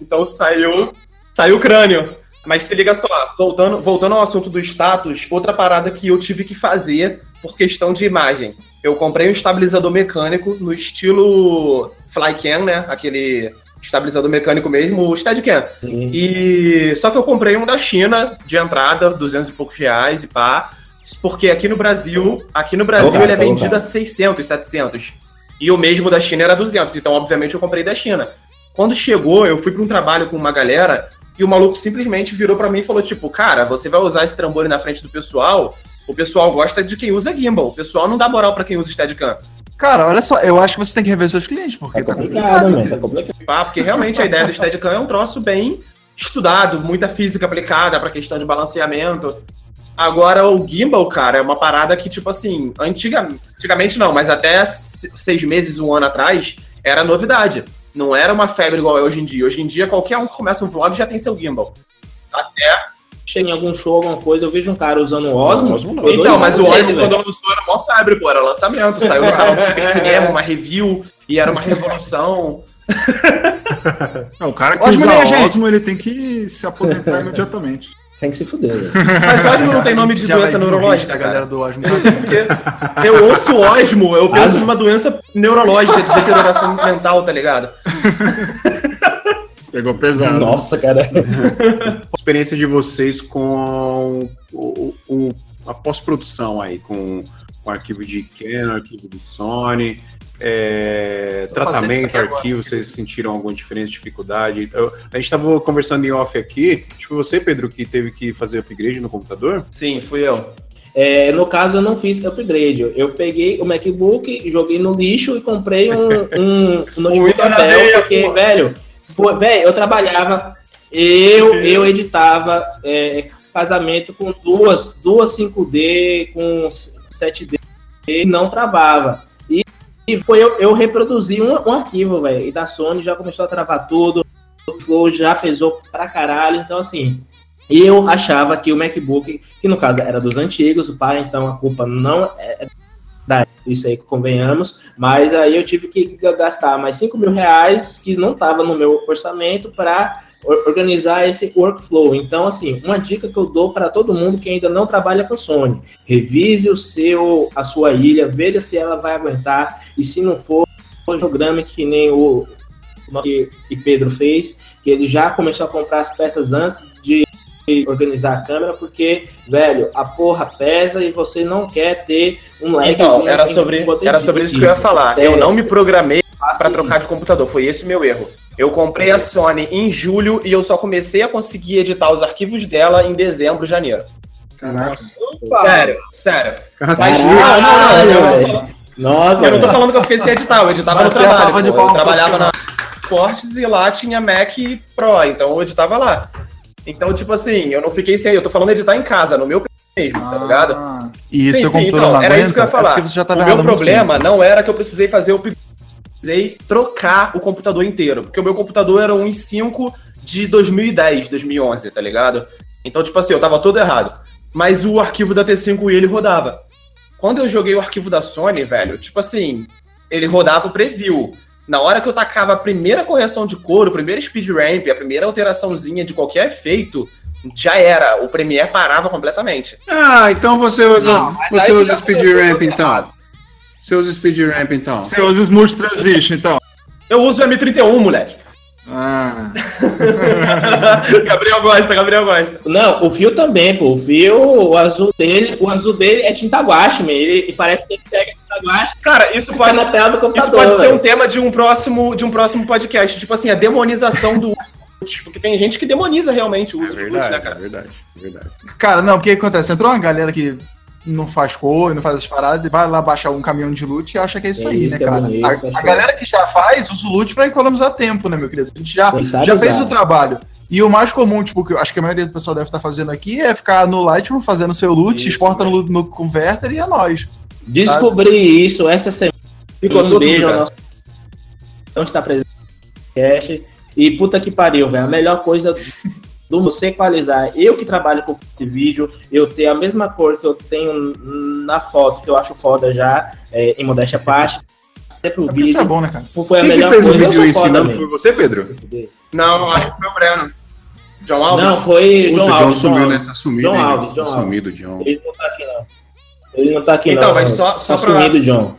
Então saiu, saiu crânio. Mas se liga só, voltando, voltando ao assunto do status, outra parada que eu tive que fazer por questão de imagem. Eu comprei um estabilizador mecânico no estilo Flycam, né? Aquele estabilizador mecânico mesmo, o Steadicam. Sim. E só que eu comprei um da China de entrada, 200 e poucos reais e pá. Porque aqui no Brasil, aqui no Brasil ele é vendido a 600, 700. E o mesmo da China era 200, então obviamente eu comprei da China. Quando chegou, eu fui para um trabalho com uma galera e o maluco simplesmente virou para mim e falou tipo, cara, você vai usar esse trambolho na frente do pessoal? O pessoal gosta de quem usa gimbal. O pessoal não dá moral para quem usa Steadicam. Cara, olha só, eu acho que você tem que rever seus clientes, porque Tá tá complicado, complicado. mano. Tá complicado. pá, porque realmente a ideia do Steadicam é um troço bem estudado, muita física aplicada para questão de balanceamento. Agora, o gimbal, cara, é uma parada que, tipo assim, antiga, antigamente não, mas até se- seis meses, um ano atrás, era novidade. Não era uma febre igual é hoje em dia. Hoje em dia, qualquer um que começa um vlog já tem seu gimbal. Até. Chega em algum show, alguma coisa, eu vejo um cara usando o Osmo. Osmo não. Então, mas o Osmo, quando lançou, era mó febre, pô, era lançamento. Saiu no canal do Super Cinema, uma review, e era uma revolução. Não, o cara que Osmo usa é. Osmo, ele tem que se aposentar imediatamente. Tem que se fuder, velho. Mas Osmo não tem nome de Já doença neurológica, cara. galera do Osmo. Porque eu ouço Osmo, eu penso Ah, numa doença neurológica de deterioração mental, tá ligado? Pegou pesado. Nossa, cara. A experiência de vocês com o, o- a pós-produção aí, com o arquivo de Canon, arquivo de Sony, é, tratamento, arquivo, vocês sentiram alguma diferença, dificuldade? Eu- a gente estava conversando em off aqui, acho que foi você, Pedro, que teve que fazer upgrade no computador? Sim, fui eu. É, no caso, eu não fiz upgrade. Eu peguei o MacBook, joguei no lixo e comprei um, um, um notebook Apple, porque, pô. velho, pô, velho, eu trabalhava, eu, eu editava é, casamento com duas, duas 5D, com 7D, e não travava. E, foi eu, eu reproduzi um, um arquivo, velho, e da Sony já começou a travar tudo. Flow já pesou pra caralho. Então, assim, eu achava que o MacBook, que no caso era dos antigos, o pai, então a culpa não é da isso aí que convenhamos, mas aí eu tive que gastar mais 5 mil reais que não estava no meu orçamento para organizar esse workflow. Então, assim, uma dica que eu dou para todo mundo que ainda não trabalha com Sony: revise o seu, a sua ilha, veja se ela vai aguentar e se não for, programa que nem o que Pedro fez, que ele já começou a comprar as peças antes de organizar a câmera, porque, velho, a porra pesa e você não quer ter um lag. Então, era sobre, era sobre isso que eu ia falar. Eu não me programei para trocar de computador, foi esse meu erro. Eu comprei a Sony em julho e eu só comecei a conseguir editar os arquivos dela em dezembro, janeiro. Caraca. Sério, sério. Caralho, Nossa, Eu não tô falando que eu fiquei sem editar, eu editava Vai no trabalho. pô. Eu trabalhava na Fortes e lá tinha Mac Pro, então eu editava lá. Então, tipo assim, eu não fiquei sem, eu tô falando editar em casa, no meu mesmo, tá ligado? Ah, e esse Sim, seu sim, computador então, era aguenta? isso que eu ia falar. É já tava o meu problema não era que eu precisei fazer o upgrade, eu precisei trocar o computador inteiro, porque o meu computador era um i5 de 2010, 2011, tá ligado? Então, tipo assim, eu tava todo errado. Mas o arquivo da T5i ele rodava. Quando eu joguei o arquivo da Sony, velho, tipo assim, ele rodava o preview. Na hora que eu tacava a primeira correção de cor, o primeiro speed ramp, a primeira alteraçãozinha de qualquer efeito, já era. O Premiere parava completamente. Ah, então você usa, Não, você usa Speed Ramp então. Você usa Speed Ramp então. Você usa Smooth Transition, então. Eu uso o M31, moleque. Ah, Gabriel gosta, Gabriel gosta. Não, o fio também, pô. O fio, o azul dele, o azul dele é tinta guache. Ele, e parece que ele pega tinta guache Cara, isso pode, na tela do computador. isso pode ser um tema de um próximo, de um próximo podcast. Tipo assim, a demonização do porque tem gente que demoniza realmente o É uso do verdade, Ultimate, né, é cara? verdade, é verdade. Cara, não, o que acontece? Entrou uma galera que não faz cor, não faz as paradas, vai lá baixar um caminhão de loot e acha que é isso É aí, isso né, é cara? bonito, a, a galera que já faz usa o loot pra economizar tempo, né, meu querido? A gente já, sabe já fez o trabalho. E o mais comum, tipo, que eu acho que a maioria do pessoal deve estar fazendo aqui é ficar no Lightroom fazendo seu loot, Isso, exporta no, no Converter e é nóis. Descobri isso essa semana. Ficou um tudo, beijo ao nosso. Onde tá presente no podcast. E puta que pariu, velho. A melhor coisa do você equalizar. Eu que trabalho com foto e vídeo, eu ter a mesma cor que eu tenho na foto, que eu acho foda já, é, em modéstia à parte. Até pro É porque isso vídeo. é bom, né, cara? Foi a Quem que melhor fez o coisa. Eu vídeo ensinando foi você, Pedro? Não, acho que foi o Breno. John Alves? Não, foi John o John Alves. John sumiu Alves. nessa sumida. John Alves, John Alves. Sumido, John. Ele não tá aqui, não. Ele não tá aqui, Então, não. mas só- só tá pra- sumido, John.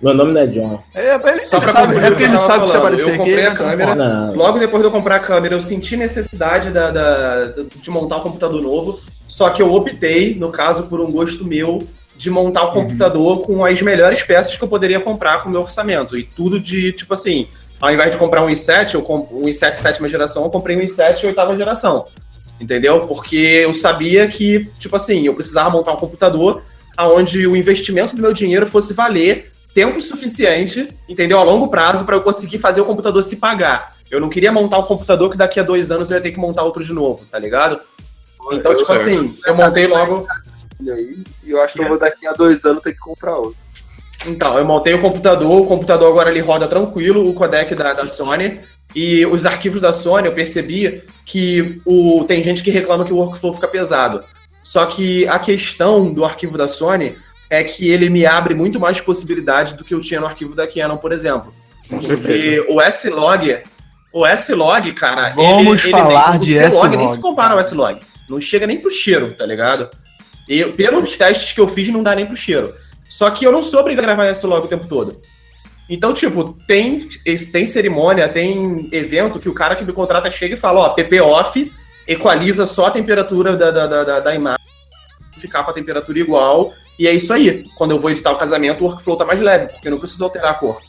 Meu nome não é John. É, ele, Só ele sabe, é porque ele sabe que você falando, aparecer eu aqui. comprei a um câmera. Não. Logo depois de eu comprar a câmera, eu senti necessidade da, da- de montar um computador novo. Só que eu optei, no caso, por um gosto meu, de montar o computador com as melhores peças que eu poderia comprar com o meu orçamento. E tudo de, tipo assim, ao invés de comprar um i7, eu comp- um i7 sétima geração, eu comprei um i7 oitava geração. Entendeu? Porque eu sabia que, tipo assim, eu precisava montar um computador onde o investimento do meu dinheiro fosse valer tempo suficiente, entendeu? A longo prazo, para eu conseguir fazer o computador se pagar. Eu não queria montar um computador que daqui a dois anos eu ia ter que montar outro de novo, tá ligado? Então, tipo certo. assim, eu montei logo. E aí, e eu acho que eu vou daqui a dois anos ter que comprar outro. Então, eu montei o computador, o computador agora ele roda tranquilo, o codec da, da Sony. E os arquivos da Sony, eu percebi que o, tem gente que reclama que o workflow fica pesado. Só que a questão do arquivo da Sony é que ele me abre muito mais possibilidades do que eu tinha no arquivo da Canon, por exemplo. Com certeza. Porque o S-Log, o S-Log, cara, Vamos falar de o C-Log nem S-Log, se compara ao S-Log. Não chega nem pro cheiro, tá ligado? E pelos testes que eu fiz, não dá nem pro cheiro. Só que eu não sou obrigado a gravar S-Log o tempo todo. Então, tipo, tem, tem cerimônia, tem evento que o cara que me contrata chega e fala, ó, PP off, equaliza só a temperatura da, da, da, da- da imagem, ficar com a temperatura igual, e é isso aí. Quando eu vou editar o casamento, o workflow tá mais leve, porque eu não preciso alterar a cor.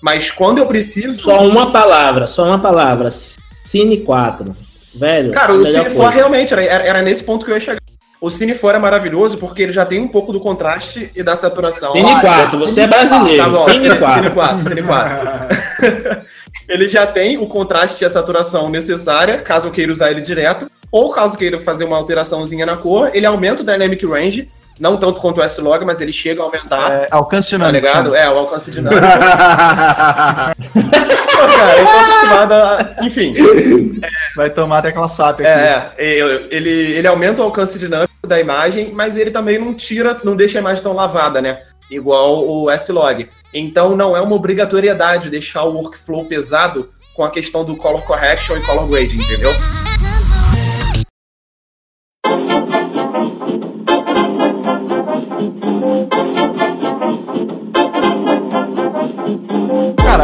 Mas quando eu preciso. Só uma palavra, só uma palavra. Cine 4. Velho. Cara, o Cine coisa. For realmente era, era, nesse ponto que eu ia chegar. O Cine For é maravilhoso porque ele já tem um pouco do contraste e da saturação. Cine Ah, 4, você é brasileiro. Tá bom, Cine Cine 4. Cine 4, Cine 4. ele já tem o contraste e a saturação necessária, caso eu queira usar ele direto, ou caso queira fazer uma alteraçãozinha na cor, ele aumenta o Dynamic Range, Não tanto quanto o S-Log, mas ele chega a aumentar. É, alcance Tá dinâmico. ligado? É, o alcance dinâmico. Pô, cara, eu tô acostumado a... Enfim, Vai tomar tecla SAP aqui. é, é, ele, ele aumenta o alcance dinâmico da imagem, mas ele também não tira, não deixa a imagem tão lavada, né? Igual o S-Log. Então não é uma obrigatoriedade deixar o workflow pesado com a questão do color correction e color grading, entendeu?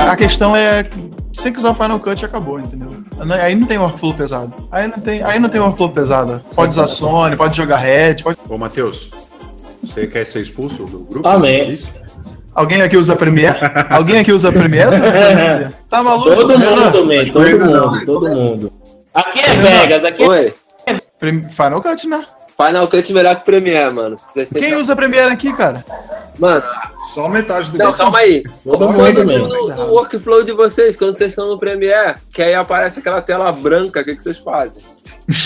A questão é que se quiser o Final Cut acabou, entendeu? Aí não tem workflow pesado. Aí não tem, aí não tem workflow pesado. Pode usar Sony, pode jogar Red, pode... Ô, Matheus, você quer ser expulso do grupo? Amém. Isso? Alguém aqui usa Premiere? Alguém aqui usa Premiere? Tá maluco? Todo Renan? mundo, man, todo mundo, todo mundo. Aqui é Vegas, aqui é Final Cut, né? Final Cut melhor que Premiere, mano. Quem que- usa Premiere aqui, cara? Mano, Só metade do não, calma aí. todo mundo mesmo. do workflow de vocês quando vocês estão no Premiere, que aí aparece aquela tela branca, o que, que vocês fazem?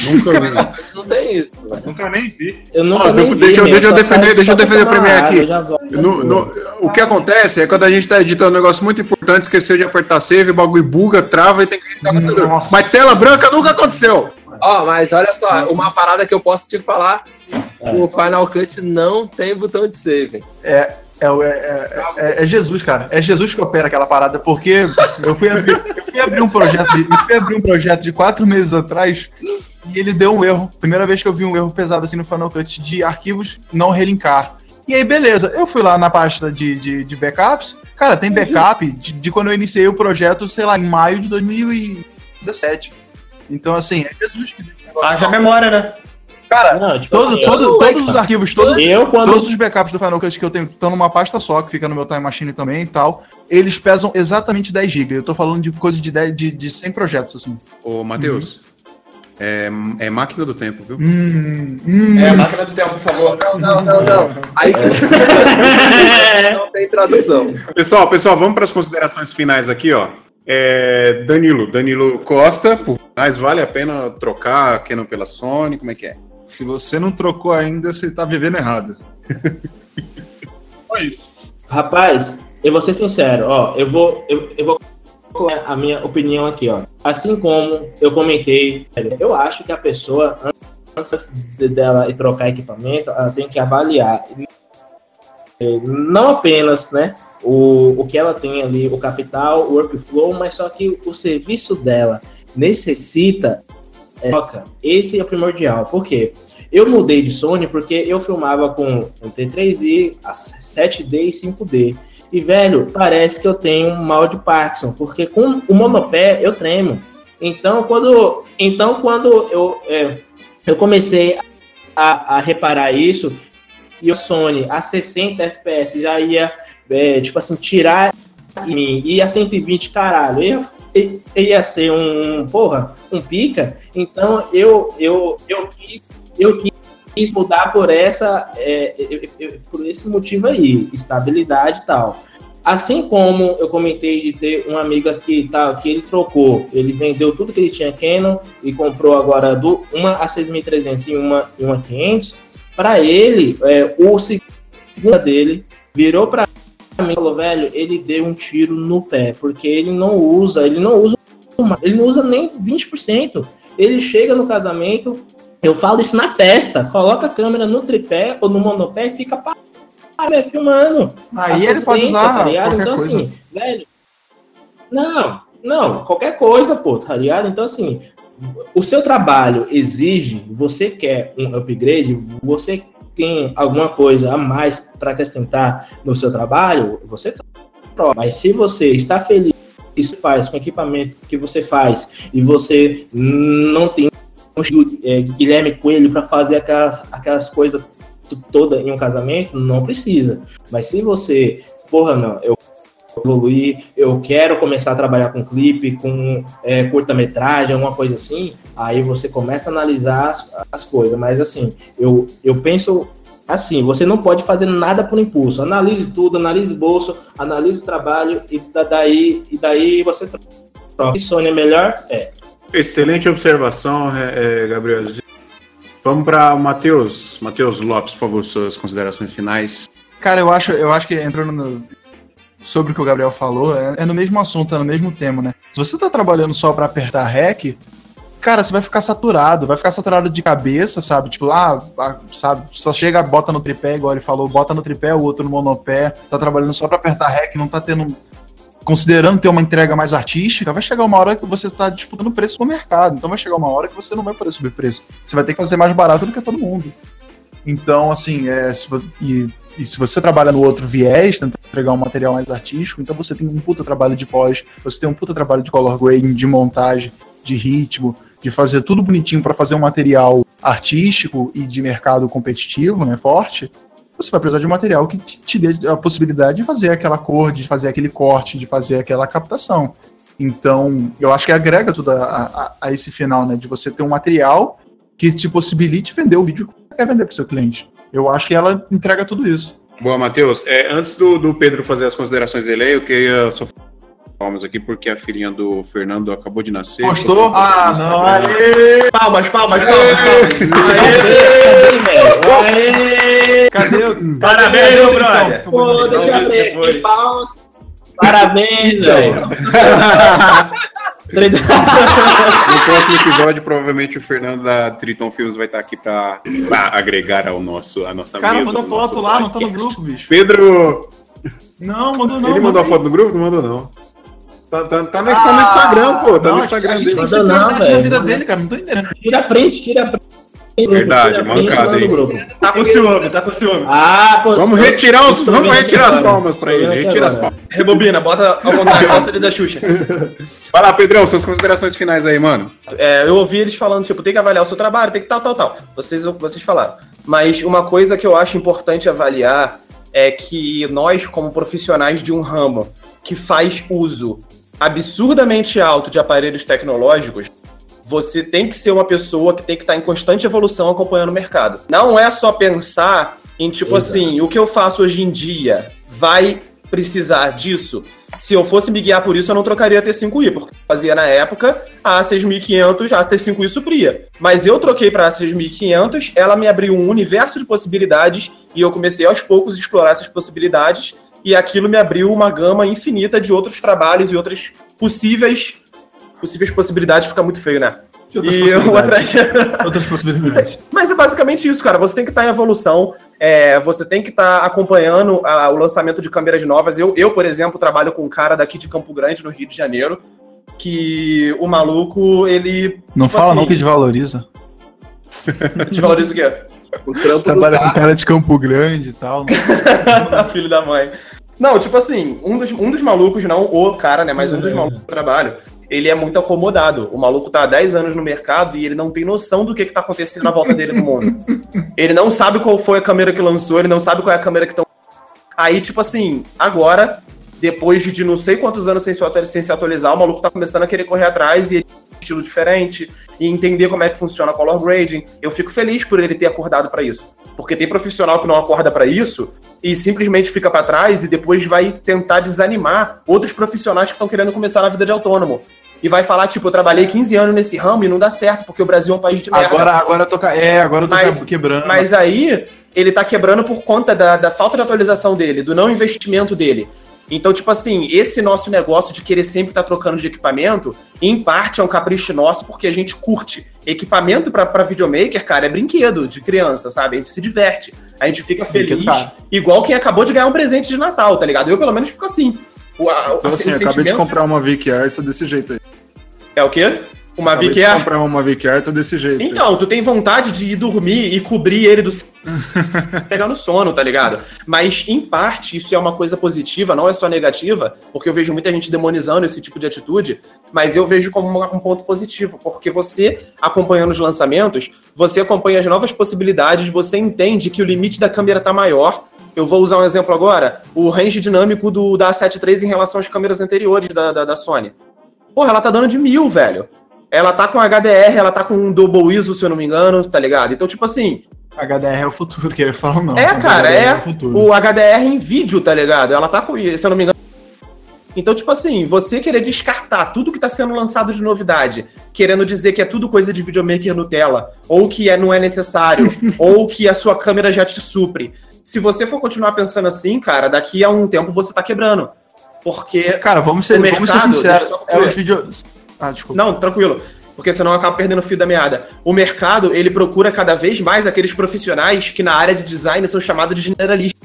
Nunca vi. Final Cut não tem isso, velho. Nunca nem vi. Eu nunca Ó, nem deixa eu- vi, deixa eu defender- deixa eu defender o Premiere aqui. No- no- o que acontece é quando a gente tá editando um negócio muito importante, esqueceu de apertar save, o bagulho buga, trava e tem que editar. Mas tela branca nunca aconteceu. Ó, mas olha só, uma parada que eu posso te falar: o Final Cut não tem botão de save. É, é, é, é- é- é Jesus, cara. É Jesus que opera aquela parada, porque eu fui abrir, eu fui abrir um projeto de, eu fui abrir um projeto de quatro meses atrás e ele deu um erro. Primeira vez que eu vi um erro pesado assim no Final Cut de arquivos não relinkar. E aí, beleza, eu fui lá na pasta de, de, de backups. Cara, tem backup de, de quando eu iniciei o projeto, sei lá, em maio de 2017. Então, assim, é Jesus que. Haja memória, né? Cara, Não, tipo todo, assim, todo- todos os arquivos, todos, eu quando Todos os backups do Final Cut que eu tenho estão numa pasta só, que fica no meu Time Machine também e tal. Eles pesam exatamente 10 GB. Eu tô falando de coisa de, 10, de, de 100 projetos, assim. Ô, Matheus, é, é máquina do tempo, viu? Hum, hum. É, máquina do tempo, por favor. Não, não, não, não. Aí não tem tradução. Pessoal, pessoal, vamos para as considerações finais aqui, ó. É, Danilo, Danilo Costa, por mais vale a pena trocar a Canon pela Sony, como é que é? Se você não trocou ainda, você tá vivendo errado. Só isso. Rapaz, eu vou ser sincero, ó, eu vou, eu, eu vou colocar a minha opinião aqui, ó. Assim como eu comentei, eu acho que a pessoa, antes de- dela ir trocar equipamento, ela tem que avaliar não apenas, né, o, o que ela tem ali, o capital, o workflow, mas só que o serviço dela necessita é, troca. Esse é o primordial. Por quê? Eu mudei de Sony porque eu filmava com um T3i, a 7D e 5D. E, velho, parece que eu tenho um mal de Parkinson, porque com o monopé eu tremo. Então, quando, então, quando eu, é, eu comecei a, a reparar isso, e o Sony a 60 FPS já ia, é, tipo assim, tirar de mim, ia a 120, caralho, ia, ia ser um, porra, um pica. Então, eu, eu, eu, quis, eu quis mudar por essa, é, eu- eu- por esse motivo aí, estabilidade e tal. Assim como eu comentei de ter um amigo aqui tal, que ele trocou, ele vendeu tudo que ele tinha Canon e comprou agora do, uma a 6300 e uma, e uma 500. Para ele, é, o segundo dele virou para e falou, velho, ele deu um tiro no pé, porque ele não usa, ele não usa, ele não usa nem 20%. Ele chega no casamento, eu falo isso na festa, coloca a câmera no tripé ou no monopé e fica parado, é, filmando. Aí ele pode 60, usar tá Então, coisa. assim, velho. Não, não, qualquer coisa, pô, tá ligado? Então, assim, o seu trabalho exige, você quer um upgrade, você tem alguma coisa a mais para acrescentar no seu trabalho, você troca. Mas se você está feliz, isso faz com o equipamento que você faz e você não tem é, Guilherme Coelho para fazer aquelas, aquelas coisas toda em um casamento, não precisa. Mas se você, porra, não, eu evoluir, eu quero começar a trabalhar com clipe, com é, curta-metragem, alguma coisa assim, aí você começa a analisar as, as coisas. Mas assim, eu, eu penso assim, você não pode fazer nada por impulso. Analise tudo, analise bolso, analise o trabalho e da- daí, e daí você troca. E Sony é melhor? É. Excelente observação, é, é, Gabriel. Vamos para Matheus. Matheus Lopes, por favor, suas considerações finais. Cara, eu acho, eu acho que entrando no, sobre o que o Gabriel falou, é, é no mesmo assunto, é no mesmo tema, né? Se você tá trabalhando só para apertar REC, cara, você vai ficar saturado, vai ficar saturado de cabeça, sabe? Tipo, ah, ah, sabe, só chega, bota no tripé, igual ele falou, bota no tripé, o outro no monopé, tá trabalhando só para apertar REC, não tá tendo considerando ter uma entrega mais artística, vai chegar uma hora que você está disputando preço no mercado. Então vai chegar uma hora que você não vai poder subir preço. Você vai ter que fazer mais barato do que todo mundo. Então, assim, é, e, e, se você trabalha no outro viés, tenta entregar um material mais artístico, então você tem um puta trabalho de pós, você tem um puta trabalho de color grading, de montagem, de ritmo, de fazer tudo bonitinho para fazer um material artístico e de mercado competitivo, né, forte você vai precisar de um material que te, dê a possibilidade de fazer aquela cor, de fazer aquele corte, de fazer aquela captação. Então, eu acho que agrega tudo a, a, a esse final, né? De você ter um material que te possibilite vender o vídeo que você quer vender para seu cliente. Eu acho que ela entrega tudo isso. Boa, Matheus. É, antes do, do, Pedro fazer as considerações dele, eu queria só palmas aqui, porque a filhinha do Fernando acabou de nascer. Postou? Ah, não. Aê! Palmas, palmas, palmas. Aê! Aê! Cadê o... Parabéns, meu brother. Pô, deixa eu ver. Palmas. Parabéns, velho. no próximo episódio, provavelmente o Fernando da Triton Films vai estar aqui para agregar ao nosso, a nossa Cara, mesa. Cara, mandou foto lá, não tá no grupo, bicho. Pedro! Não, mandou não. Ele mandou a foto no grupo? Não mandou não. Tá, tá, tá, no, ah, tá no Instagram, pô. Tá não, no Instagram dele. Não, na vida dele, cara. Não tô entendendo. Tira print, tira print. Verdade, mancada aí. Tá com ciúme, tá com ciúme. Ah, pô. Vamos retirar os, vamos retirar as palmas pra ele. Retira as palmas. Rebobina, bota ao contrário, a da Xuxa. Vai lá, Pedrão, suas considerações finais aí, mano. É, eu ouvi eles falando, tipo, tem que avaliar o seu trabalho, tem que tal, tal, tal. Vocês, vocês falaram. Mas uma coisa que eu acho importante avaliar é que nós, como profissionais de um ramo que faz uso absurdamente alto de aparelhos tecnológicos, você tem que ser uma pessoa que tem que estar em constante evolução acompanhando o mercado. Não é só pensar em tipo Exato. assim, o que eu faço hoje em dia vai precisar disso. Se eu fosse me guiar por isso, eu não trocaria a T5i, porque fazia na época a 6500, a T5i supria. Mas eu troquei para a 6500, ela me abriu um universo de possibilidades e eu comecei aos poucos a explorar essas possibilidades e aquilo me abriu uma gama infinita de outros trabalhos e outras possíveis possíveis possibilidades, fica muito feio, né? E outras e possibilidades. Outra... outras possibilidades. Mas é basicamente isso, cara. Você tem que estar tá em evolução, é, você tem que estar tá acompanhando a, o lançamento de câmeras novas. Eu, eu, por exemplo, trabalho com um cara daqui de Campo Grande, no Rio de Janeiro, que o maluco, ele. Não tipo fala assim, não que desvaloriza. Desvaloriza o quê? O trampo trabalha com cara de Campo Grande e tal. Né? Filho da mãe. Não, tipo assim, um dos, um dos malucos, não o cara, né? Mas um dos é. malucos do trabalho, ele é muito acomodado. O maluco tá há 10 anos no mercado e ele não tem noção do que, que tá acontecendo na volta dele no mundo. Ele não sabe qual foi a câmera que lançou, ele não sabe qual é a câmera que estão. Aí, tipo assim, agora, depois de não sei quantos anos sem se, atualizar, o maluco tá começando a querer correr atrás e ele estilo diferente e entender como é que funciona color grading. Eu fico feliz por ele ter acordado para isso, porque tem profissional que não acorda para isso e simplesmente fica para trás e depois vai tentar desanimar outros profissionais que estão querendo começar na vida de autônomo. E vai falar, tipo, eu trabalhei 15 anos nesse ramo e não dá certo, porque o Brasil é um país de merda. Agora, agora eu tô, é, agora eu tô mas, quebrando. Mas aí, ele tá quebrando por conta da, da falta de atualização dele, do não investimento dele. Então, tipo assim, esse nosso negócio de querer sempre estar tá trocando de equipamento, em parte é um capricho nosso porque a gente curte. Equipamento para videomaker, cara, é brinquedo de criança, sabe? A gente se diverte. A gente fica feliz, igual quem acabou de ganhar um presente de Natal, tá ligado? Eu, pelo menos, fico assim. O, a, então, assim, acabei de comprar uma VQR, tô desse jeito aí. É o quê? Uma Acabei VQR? comprar uma VQR, tô desse jeito. Então, tu tem vontade de ir dormir e cobrir ele do. pegar no sono, tá ligado? Mas, em parte, isso é uma coisa positiva, não é só negativa, porque eu vejo muita gente demonizando esse tipo de atitude, mas eu vejo como um ponto positivo, porque você, acompanhando os lançamentos, você acompanha as novas possibilidades, você entende que o limite da câmera tá maior. Eu vou usar um exemplo agora: o range dinâmico do, da A7 III em relação às câmeras anteriores da, da, da Sony. Porra, ela tá dando de mil, velho. Ela tá com HDR, ela tá com um double ISO, se eu não me engano, tá ligado? Então, tipo assim. HDR é o futuro, que ele fala não. É, cara, HDR é, é o, o, HDR em vídeo, tá ligado? Ela tá com, se eu não me engano, Então, tipo assim, você querer descartar tudo que está sendo lançado de novidade, querendo dizer que é tudo coisa de videomaker Nutella, ou que é, não é necessário, ou que a sua câmera já te supre. Se você for continuar pensando assim, cara, daqui a um tempo você tá quebrando. Porque. Cara, vamos ser, o vamos ser mercado- sinceros. É os vídeos. Ah, desculpa. Não, tranquilo. Porque senão acaba perdendo o fio da meada. O mercado, ele procura cada vez mais aqueles profissionais que na área de design são chamados de generalistas.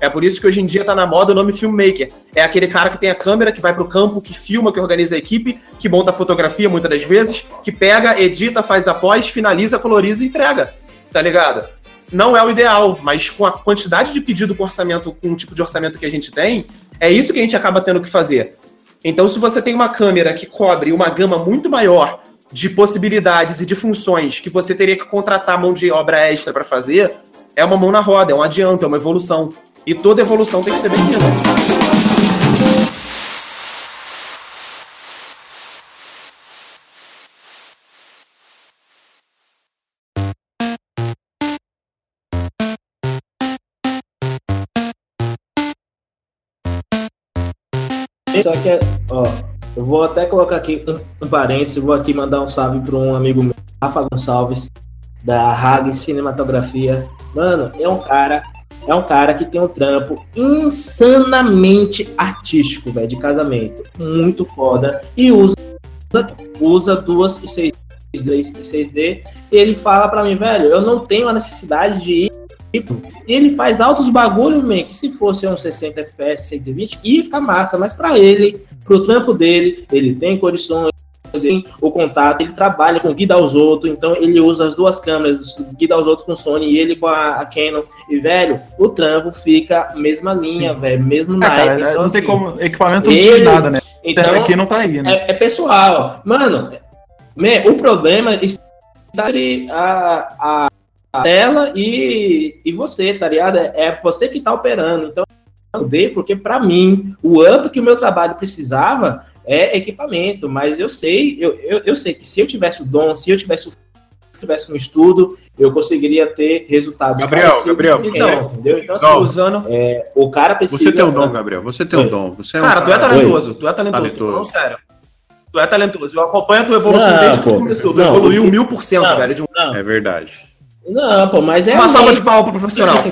É por isso que hoje em dia tá na moda o nome filmmaker. É aquele cara que tem a câmera, que vai pro campo, que filma, que organiza a equipe, que monta a fotografia muitas das vezes, que pega, edita, faz a pós, finaliza, coloriza e entrega. Tá ligado? Não é o ideal, mas com a quantidade de pedido com orçamento, com o tipo de orçamento que a gente tem, é isso que a gente acaba tendo que fazer. Então, se você tem uma câmera que cobre uma gama muito maior de possibilidades e de funções que você teria que contratar mão de obra extra para fazer, é uma mão na roda, é um adianto, é uma evolução. E toda evolução tem que ser bem-vinda. Só que, ó, eu vou até colocar aqui um, um parênteses, vou aqui mandar um salve para um amigo meu, Rafa Gonçalves, da Hag Cinematografia. Mano, é um cara, é um cara que tem um trampo insanamente artístico, velho, de casamento. Muito foda. E usa, usa duas e 6D, 6D. E ele fala pra mim, velho, eu não tenho a necessidade de ir tipo, ele faz altos bagulho, man, que se fosse um 60 FPS, 120, ia ficar massa, mas pra ele, pro trampo dele, ele tem condições, ele tem o contato, ele trabalha com guida aos outros, então ele usa as duas câmeras, guida aos outros com Sony e ele com a, a Canon. E, velho, o trampo fica mesma linha, velho, mesmo É, na cara, época. é, Então, não tem assim, como. Equipamento não ele- diz nada, né? então, Aqui não tá aí, né? é, é pessoal. Mano, o problema está a, a, a tela e, e você, tá ligado? É, é você que tá operando. Então, eu dei porque para mim, o up que o meu trabalho precisava é equipamento. Mas eu sei, eu, eu, eu sei que se eu tivesse o dom, se eu tivesse o se tivesse um estudo, eu conseguiria ter resultados Gabriel, Gabriel, então, entendeu? Então, assim, Não. Usando. é, o cara precisa... Você tem um dom, Gabriel. Você tem um Oi. dom. Você é um Cara, tu é talentoso, tu é talentoso, Talentoso. falando sério. Tu é talentoso. Eu acompanho a tua evolução Não, desde que tu pô. começou. Tu Não. evoluiu mil por cento, Não. velho. De um... Não, É verdade. Não, pô, mas é... Uma salva lei, de palma pro profissional.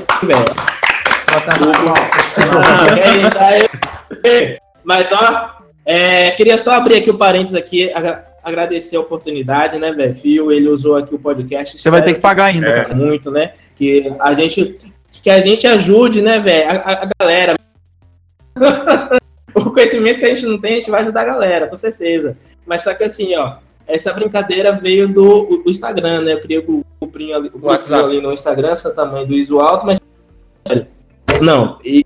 Ah, é. Mas ó, é, queria só abrir aqui o parênteses aqui, agra- agradecer a oportunidade, né, velho? Fio, ele usou aqui o podcast. Você vai ter que pagar ainda, É. cara. muito, né? Que a gente que a gente ajude, né, velho, a, a- a galera. o conhecimento que a gente não tem, a gente vai ajudar a galera, com certeza. Mas só que assim, ó, essa brincadeira veio do, do Instagram, né? Eu criei o grupinho ali, o WhatsApp. ali no Instagram, essa tamanho do Iso Alto, mas não, e,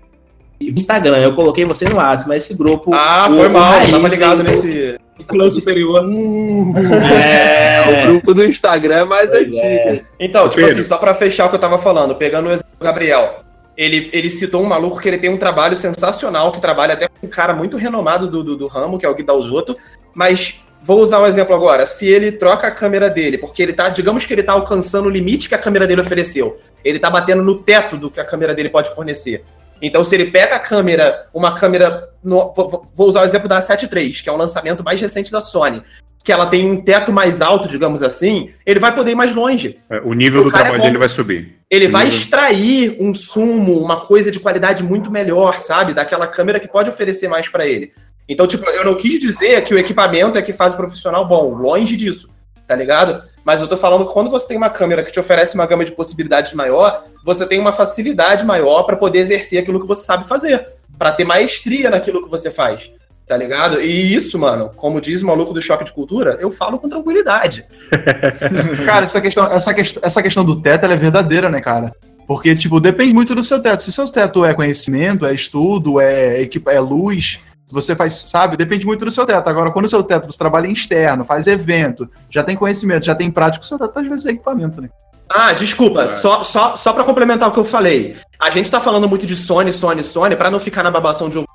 e Instagram, eu coloquei você no WhatsApp, mas esse grupo Ah, o- foi mal. Raiz Tava ligado veio- nesse plano superior. É, O grupo do Instagram é mais Pois antigo. é. Então, tipo Pedro. assim, só pra fechar o que eu tava falando, pegando o exemplo do Gabriel. Ele, ele citou um maluco que ele tem um trabalho sensacional, que trabalha até com um cara muito renomado do, do, do ramo, que é o Guida Osoto, mas vou usar um exemplo agora. Se ele troca a câmera dele, porque ele tá, digamos que ele tá alcançando o limite que a câmera dele ofereceu. Ele tá batendo no teto do que a câmera dele pode fornecer. Então, se ele pega a câmera, uma câmera. no- vou, vou usar o exemplo da 7 III, que é o lançamento mais recente da Sony, que ela tem um teto mais alto, digamos assim, ele vai poder ir mais longe. É, O nível O do é trabalho bom. dele vai subir. Ele vai extrair um sumo, uma coisa de qualidade muito melhor, sabe? Daquela câmera que pode oferecer mais pra ele. Então, tipo, eu não quis dizer que o equipamento é que faz o profissional bom, longe disso, tá ligado? Mas eu tô falando que quando você tem uma câmera que te oferece uma gama de possibilidades maior, você tem uma facilidade maior pra poder exercer aquilo que você sabe fazer, Pra ter maestria naquilo que você faz. Tá ligado? E isso, mano, como diz o maluco do choque de cultura, eu falo com tranquilidade. Cara, essa questão, essa, quest- essa questão do teto ela é verdadeira, né, cara? Porque, tipo, depende muito do seu teto. Se seu teto é conhecimento, é estudo, é, equipa- é luz, se você faz, sabe, depende muito do seu teto. Agora, quando o seu teto você trabalha em externo, faz evento, já tem conhecimento, já tem prática, o seu teto às vezes é equipamento, né? Ah, desculpa, É. só, só, só pra complementar o que eu falei. A gente tá falando muito de Sony, Sony, Sony, pra não ficar na babação de ovo.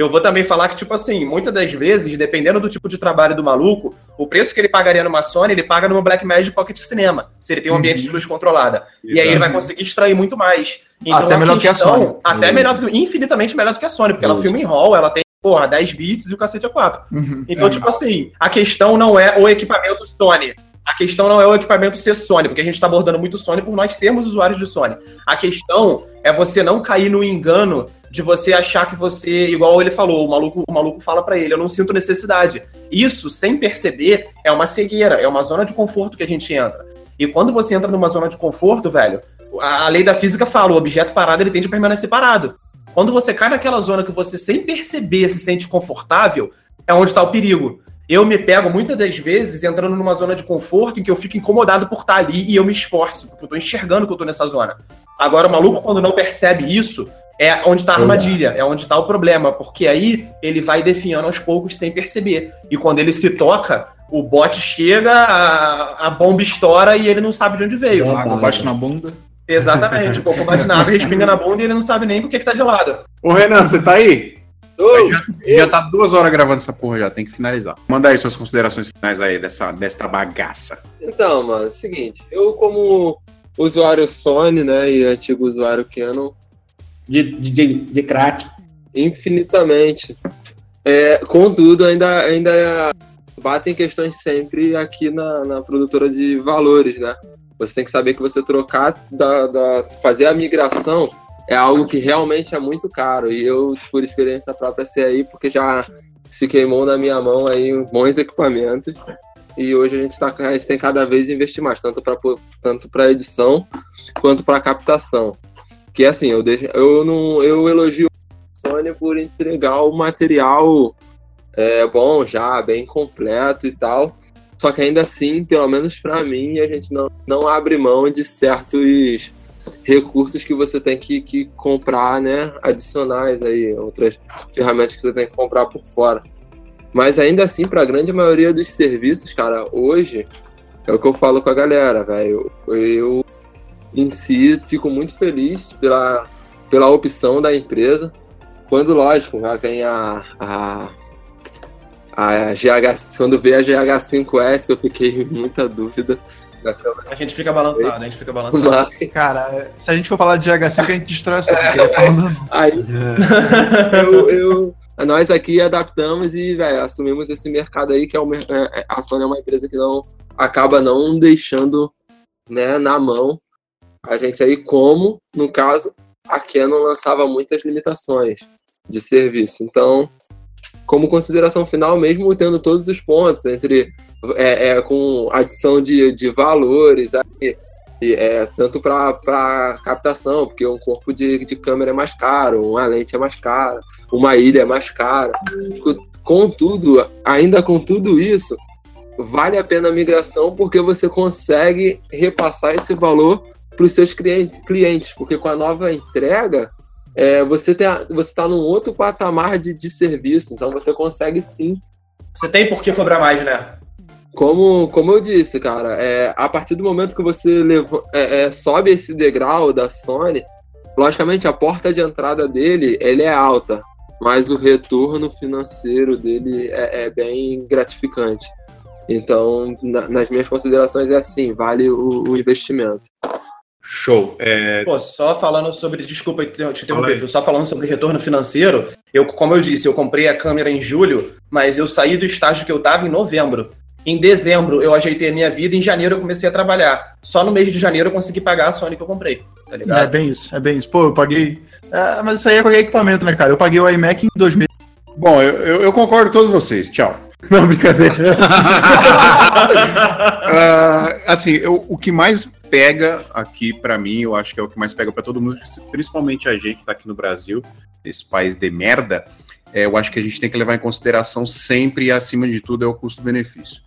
Eu vou também falar que, tipo assim, muitas das vezes, dependendo do tipo de trabalho do maluco, o preço que ele pagaria numa Sony, ele paga numa Blackmagic Pocket Cinema, se ele tem um ambiente de luz controlada. E aí ele vai conseguir extrair muito mais. Até a melhor do que a Sony. Até melhor do que, infinitamente melhor do que a Sony, porque ela Justo. filma em RAW, ela tem porra, 10 bits e o cacete é 4. Uhum. Então, É. tipo assim, a questão não é o equipamento Sony. A questão não é o equipamento ser Sony, porque a gente está abordando muito Sony por nós sermos usuários de Sony. A questão é você não cair no engano de você achar que você, igual ele falou, o maluco, o maluco fala pra ele, eu não sinto necessidade. Isso, sem perceber, é uma cegueira, é uma zona de conforto que a gente entra. E quando você entra numa zona de conforto, velho, a a lei da física fala, o objeto parado ele tende a permanecer parado. Quando você cai naquela zona que você, sem perceber, se sente confortável, é onde está o perigo. Eu me pego muitas das vezes entrando numa zona de conforto em que eu fico incomodado por estar ali e eu me esforço, porque eu tô enxergando que eu tô nessa zona. Agora, o maluco, quando não percebe isso, é onde está a Exato. armadilha, é onde está o problema, porque aí ele vai definhando aos poucos sem perceber. E quando ele se toca, o bote chega, a, a bomba estoura e ele não sabe de onde veio. É. Água bate na bunda. Exatamente, o cocô bate na água, respinga na bunda e ele não sabe nem por que, que tá gelado. Ô, Renan, você tá aí? Ô, Já tá duas horas gravando essa porra já, tem que finalizar. Manda aí suas considerações finais aí dessa, desta bagaça. Então, mano, é o seguinte, eu como usuário Sony, né, e antigo usuário Canon, De, de, de, de crack. infinitamente. É, contudo, ainda, ainda batem questões sempre aqui na, na produtora de valores, né? Você tem que saber que você trocar, da, da- fazer a migração é algo que realmente é muito caro. E eu, por experiência própria, sei aí, porque já se queimou na minha mão aí bons equipamentos. E hoje a gente, tá, a gente tem cada vez investir mais, tanto para tanto edição quanto para captação. Que assim, eu, deixo, eu, não, eu elogio Sony por entregar o material é, bom já, bem completo e tal. Só que ainda assim, pelo menos para mim, a gente não, não abre mão de certos recursos que você tem que, que comprar, né? Adicionais aí, outras ferramentas que você tem que comprar por fora. Mas ainda assim, para a grande maioria dos serviços, cara, hoje é o que eu falo com a galera, velho. Eu, em si, fico muito feliz pela, pela opção da empresa. Quando, lógico, já vem a, a, a GH, quando veio a GH5S, eu fiquei muita dúvida. A gente fica balançado, a gente fica balançado. Mas, Cara, se a gente for falar de GH5, a gente destrói a sua vida. Falando- aí eu, eu- nós aqui adaptamos e velho, assumimos esse mercado aí que é, o, é, é- a Sony é uma empresa que não acaba não deixando né, na mão a gente aí como no caso a Canon lançava muitas limitações de serviço então como consideração final mesmo tendo todos os pontos entre é, é, com adição de, de valores aí, é, tanto para captação, porque um corpo de, de câmera é mais caro, uma lente é mais cara, uma ilha é mais cara. Co- Contudo, ainda com tudo isso, vale a pena a migração porque você consegue repassar esse valor para os seus clien- clientes, porque com a nova entrega é, você está você tá num outro patamar de, de serviço, então você consegue sim Você tem por que cobrar mais, né? como, como eu disse, cara, é, a partir do momento que você leva- é, é, sobe esse degrau da Sony, logicamente a porta de entrada dele ele é alta, mas o retorno financeiro dele é, é bem gratificante. Então, na- nas minhas considerações, é assim, vale o, o investimento. Show. É, Pô, só falando sobre. Desculpa te interromper, só falando sobre retorno financeiro. Eu, como eu disse, eu comprei a câmera em julho, mas eu saí do estágio que eu tava em novembro. Em dezembro eu ajeitei a minha vida, em janeiro eu comecei a trabalhar. Só no mês de janeiro eu consegui pagar a Sony que eu comprei, tá É ligado? bem isso, é bem isso. Pô, eu paguei. É, mas isso aí é qualquer equipamento, né, cara? Eu paguei o iMac em 2000. bom, eu, eu, eu concordo com todos vocês. Tchau. Não, brincadeira. Ah, assim, eu- o que mais pega aqui pra mim, eu acho que é o que mais pega pra todo mundo, principalmente a gente que tá aqui no Brasil, esse país de merda, é, eu acho que a gente tem que levar em consideração sempre e acima de tudo é o custo-benefício.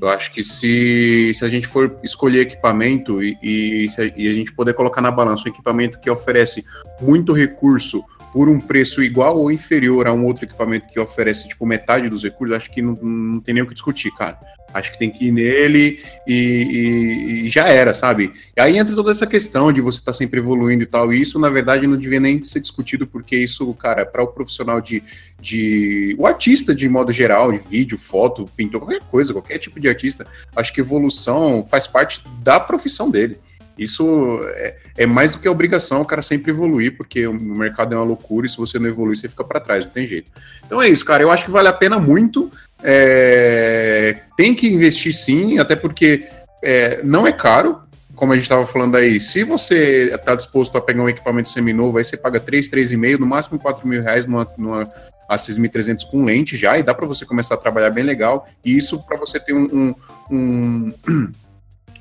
Eu acho que se, se a gente for escolher equipamento e, e, a, e a gente poder colocar na balança um equipamento que oferece muito recurso por um preço igual ou inferior a um outro equipamento que oferece tipo metade dos recursos, acho que não, não tem nem o que discutir, cara. Acho que tem que ir nele e, e- e já era, sabe? E aí entra toda essa questão de você estar sempre evoluindo e tal. E isso, na verdade, não devia nem ser discutido, porque isso, cara, para o profissional de, de. O artista, de modo geral, de vídeo, foto, pintor, qualquer coisa, qualquer tipo de artista, acho que evolução faz parte da profissão dele. Isso é, é, mais do que obrigação o cara sempre evoluir, porque o mercado é uma loucura e se você não evoluir, você fica para trás, não tem jeito. Então é isso, cara. Eu acho que vale a pena muito. É, tem que investir sim, até porque é, não é caro, como a gente estava falando aí. Se você está disposto a pegar um equipamento seminovo, aí você paga 3, 3,5, no máximo 4 mil reais numa, numa A6300 com lente já, e dá para você começar a trabalhar bem legal. E isso para você ter um, um, um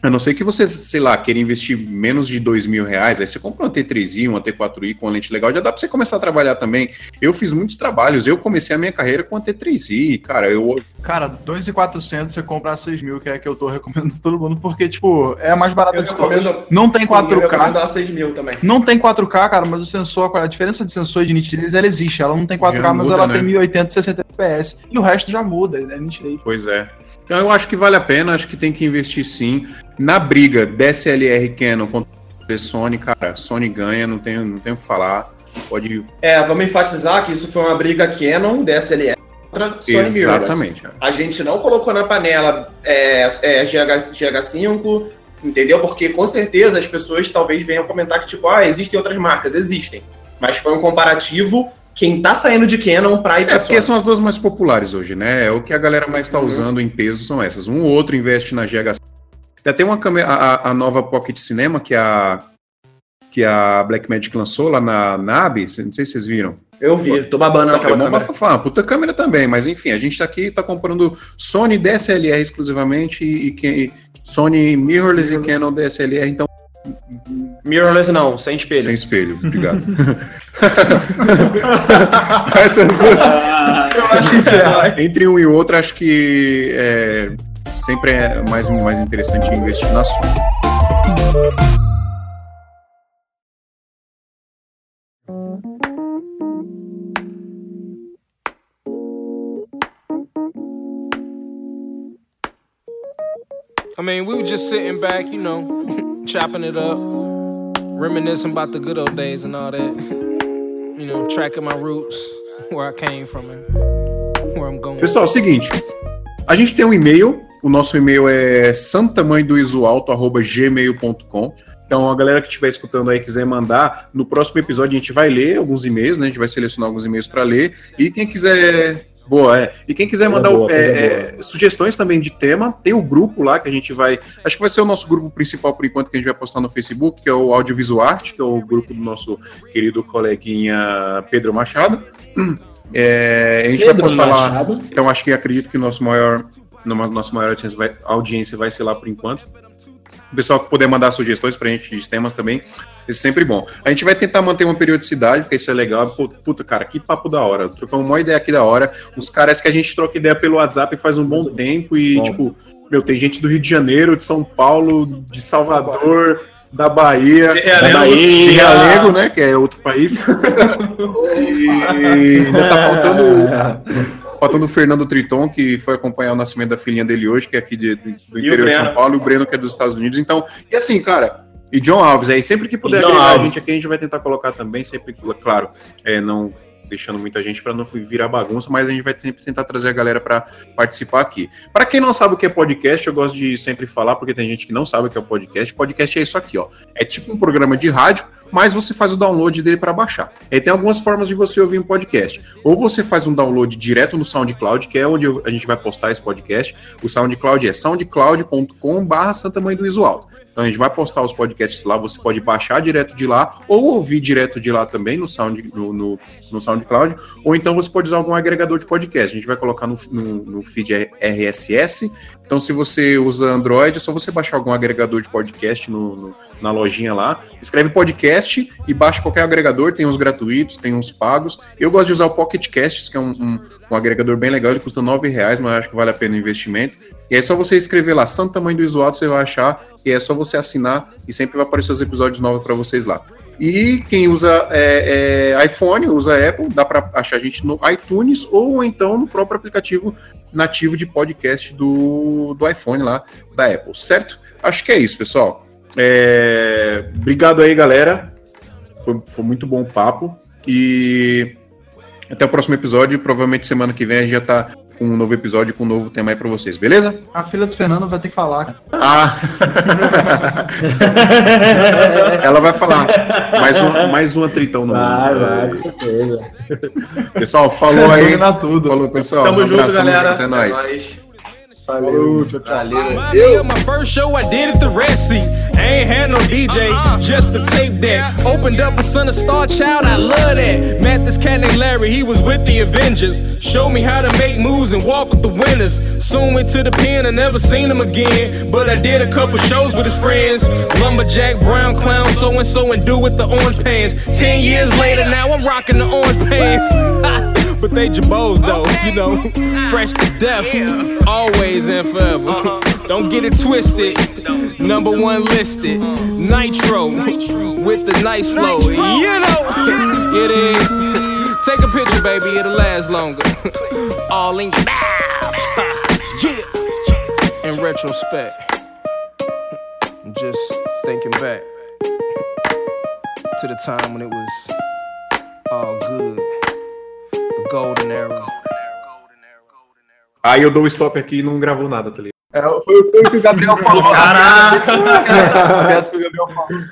A não ser que você, sei lá, queira investir menos de dois mil reais, aí você compra uma T3i, uma T4i com uma lente legal, já dá para você começar a trabalhar também. Eu fiz muitos trabalhos, eu comecei a minha carreira com a T3i, cara, eu... Cara, 2,400 você compra a 6 mil, que é que eu tô recomendando todo mundo, porque, tipo, é a mais barata de todas. Não tem 4K. a 6 mil também. Não tem 4K, cara, mas o sensor, a diferença de sensor e de nitidez, ela existe. Ela não tem 4K, já mas muda, ela né? tem 1080 60 FPS. E o resto já muda, né? Nitidez. Pois é. Então eu acho que vale a pena, acho que tem que investir sim. Na briga DSLR Canon contra Sony, cara, Sony ganha, não tem, não tem o que falar. Pode. É, vamos enfatizar que isso foi uma briga Canon, DSLR contra Sony Exatamente. A gente não colocou na panela é, é, GH, GH5, entendeu? Porque com certeza as pessoas talvez venham comentar que, tipo, ah, existem outras marcas. Existem. Mas foi um comparativo quem tá saindo de Canon pra ir pra É porque são as duas mais populares hoje, né? É o que a galera mais tá uhum. usando em peso são essas. Um ou outro investe na GH. Tem uma câmera, a, a, nova Pocket Cinema, que a, que a Blackmagic lançou lá na NAB, não sei se vocês viram. Eu vi, tô babando tá, aquela é câmera. Bafafá, puta câmera também, mas enfim, a gente tá aqui, tá comprando Sony DSLR exclusivamente e, e Sony Mirrorless e Canon DSLR, então Mirrorless não, sem espelho. Sem espelho, obrigado. Essas duas. Ah, eu acho isso é. Entre um e outro, acho que é, sempre é mais, mais interessante investir na Sony. I mean, we were just sitting back, you know, chopping it up, reminiscing about the good old days and all that. you know, tracking my roots, where I came from and where I'm going. Pessoal, é seguinte, a gente tem um e-mail, o nosso e-mail é santamanhodoisoalto@gmail.com. Então, a galera que estiver escutando aí quiser mandar, no próximo episódio a gente vai ler alguns e-mails, né? A gente vai selecionar alguns e-mails para ler. E quem quiser Boa, é. E quem quiser mandar boa, é, é, sugestões também de tema, tem o grupo lá que a gente vai. Acho que vai ser o nosso grupo principal por enquanto que a gente vai postar no Facebook, que é o Audiovisual Arte, que é o grupo do nosso querido coleguinha Pedro Machado. É, a gente Pedro vai postar Machado. lá. Então acho que acredito que o nosso maior, nossa maior audiência vai, audiência vai ser lá por enquanto. O pessoal que puder mandar sugestões pra gente de temas também, isso é sempre bom. A gente vai tentar manter uma periodicidade, porque isso é legal. Puta, cara, que papo da hora. Trocamos uma ideia aqui da hora. Os caras que a gente troca ideia pelo WhatsApp faz um bom tempo e, bom. tipo, meu, tem gente do Rio de Janeiro, de São Paulo, de Salvador, da Bahia, de Realengo, de Realengo né? Que é outro país. e ainda tá faltando. Faltando o Fernando Triton, que foi acompanhar o nascimento da filhinha dele hoje, que é aqui de, do interior de São Paulo, e o Breno, que é dos Estados Unidos. Então, e assim, cara, e John Alves, aí sempre que puder a gente aqui, a gente vai tentar colocar também, sempre, claro, é, não deixando muita gente para não virar bagunça, mas a gente vai sempre tentar trazer a galera para participar aqui. Para quem não sabe o que é podcast, eu gosto de sempre falar, porque tem gente que não sabe o que é podcast. Podcast é isso aqui, ó. É tipo um programa de rádio, mas você faz o download dele para baixar. E tem algumas formas de você ouvir um podcast. Ou você faz um download direto no SoundCloud, que é onde a gente vai postar esse podcast. O SoundCloud é soundcloud.com/barra Santa Mãe do Visual. Então a gente vai postar os podcasts lá, você pode baixar direto de lá, ou ouvir direto de lá também no, Sound, no, no, no SoundCloud, ou então você pode usar algum agregador de podcast. A gente vai colocar no, no, no feed RSS. Então, se você usa Android, é só você baixar algum agregador de podcast no, no, na lojinha lá. Escreve podcast e baixa qualquer agregador, tem uns gratuitos, tem uns pagos. Eu gosto de usar o Pocket Casts, que é um, um, um agregador bem legal, ele custa R$ reais, mas acho que vale a pena o investimento. E é só você escrever lá Santo Tamanho do Isolado, você vai achar, e é só você assinar, e sempre vai aparecer os episódios novos para vocês lá. E quem usa é, é, iPhone, usa Apple, dá para achar a gente no iTunes ou então no próprio aplicativo nativo de podcast do, do iPhone lá da Apple, certo? Acho que é isso, pessoal. É, obrigado aí, galera. Foi, foi muito bom o papo. E até o próximo episódio. Provavelmente semana que vem a gente já tá com um novo episódio, com um novo tema aí pra vocês, beleza? A filha do Fernando vai ter que falar. cara. Ah! Ela vai falar. Mais um, mais um atritão no Vai, mundo. vai, com certeza. Pessoal, falou aí. Tudo. Falou, pessoal. Tamo Um junto, abraço, galera. junto, É nóis. Valeu, tchau, tchau. Valeu. Remind me my first show I did at the Red Sea. I ain't had no DJ, uh-huh. just the tape deck. Opened up for Son of Star Child, I love that. Met this cat named Larry, he was with the Avengers. Showed me how to make moves and walk with the winners. Soon went to the pen, I never seen him again. But I did a couple shows with his friends. Lumberjack, brown clown, so and so, and do with the orange pants. Ten years later, now I'm rocking the orange pants. But they jabos though, you know, ah. fresh to death, always and forever. Uh-huh. Don't get it twisted. Number one listed, uh-huh. Nitro with the nice flow. You know, it is. Take a picture, baby, it'll last longer. All in your mouth. Yeah. In retrospect, I'm just thinking back to the time when it was all good. Golden era. Aí eu dou o stop aqui e não gravou nada, tá ligado? É, foi o que o Gabriel falou. Caraca! que o Gabriel falou.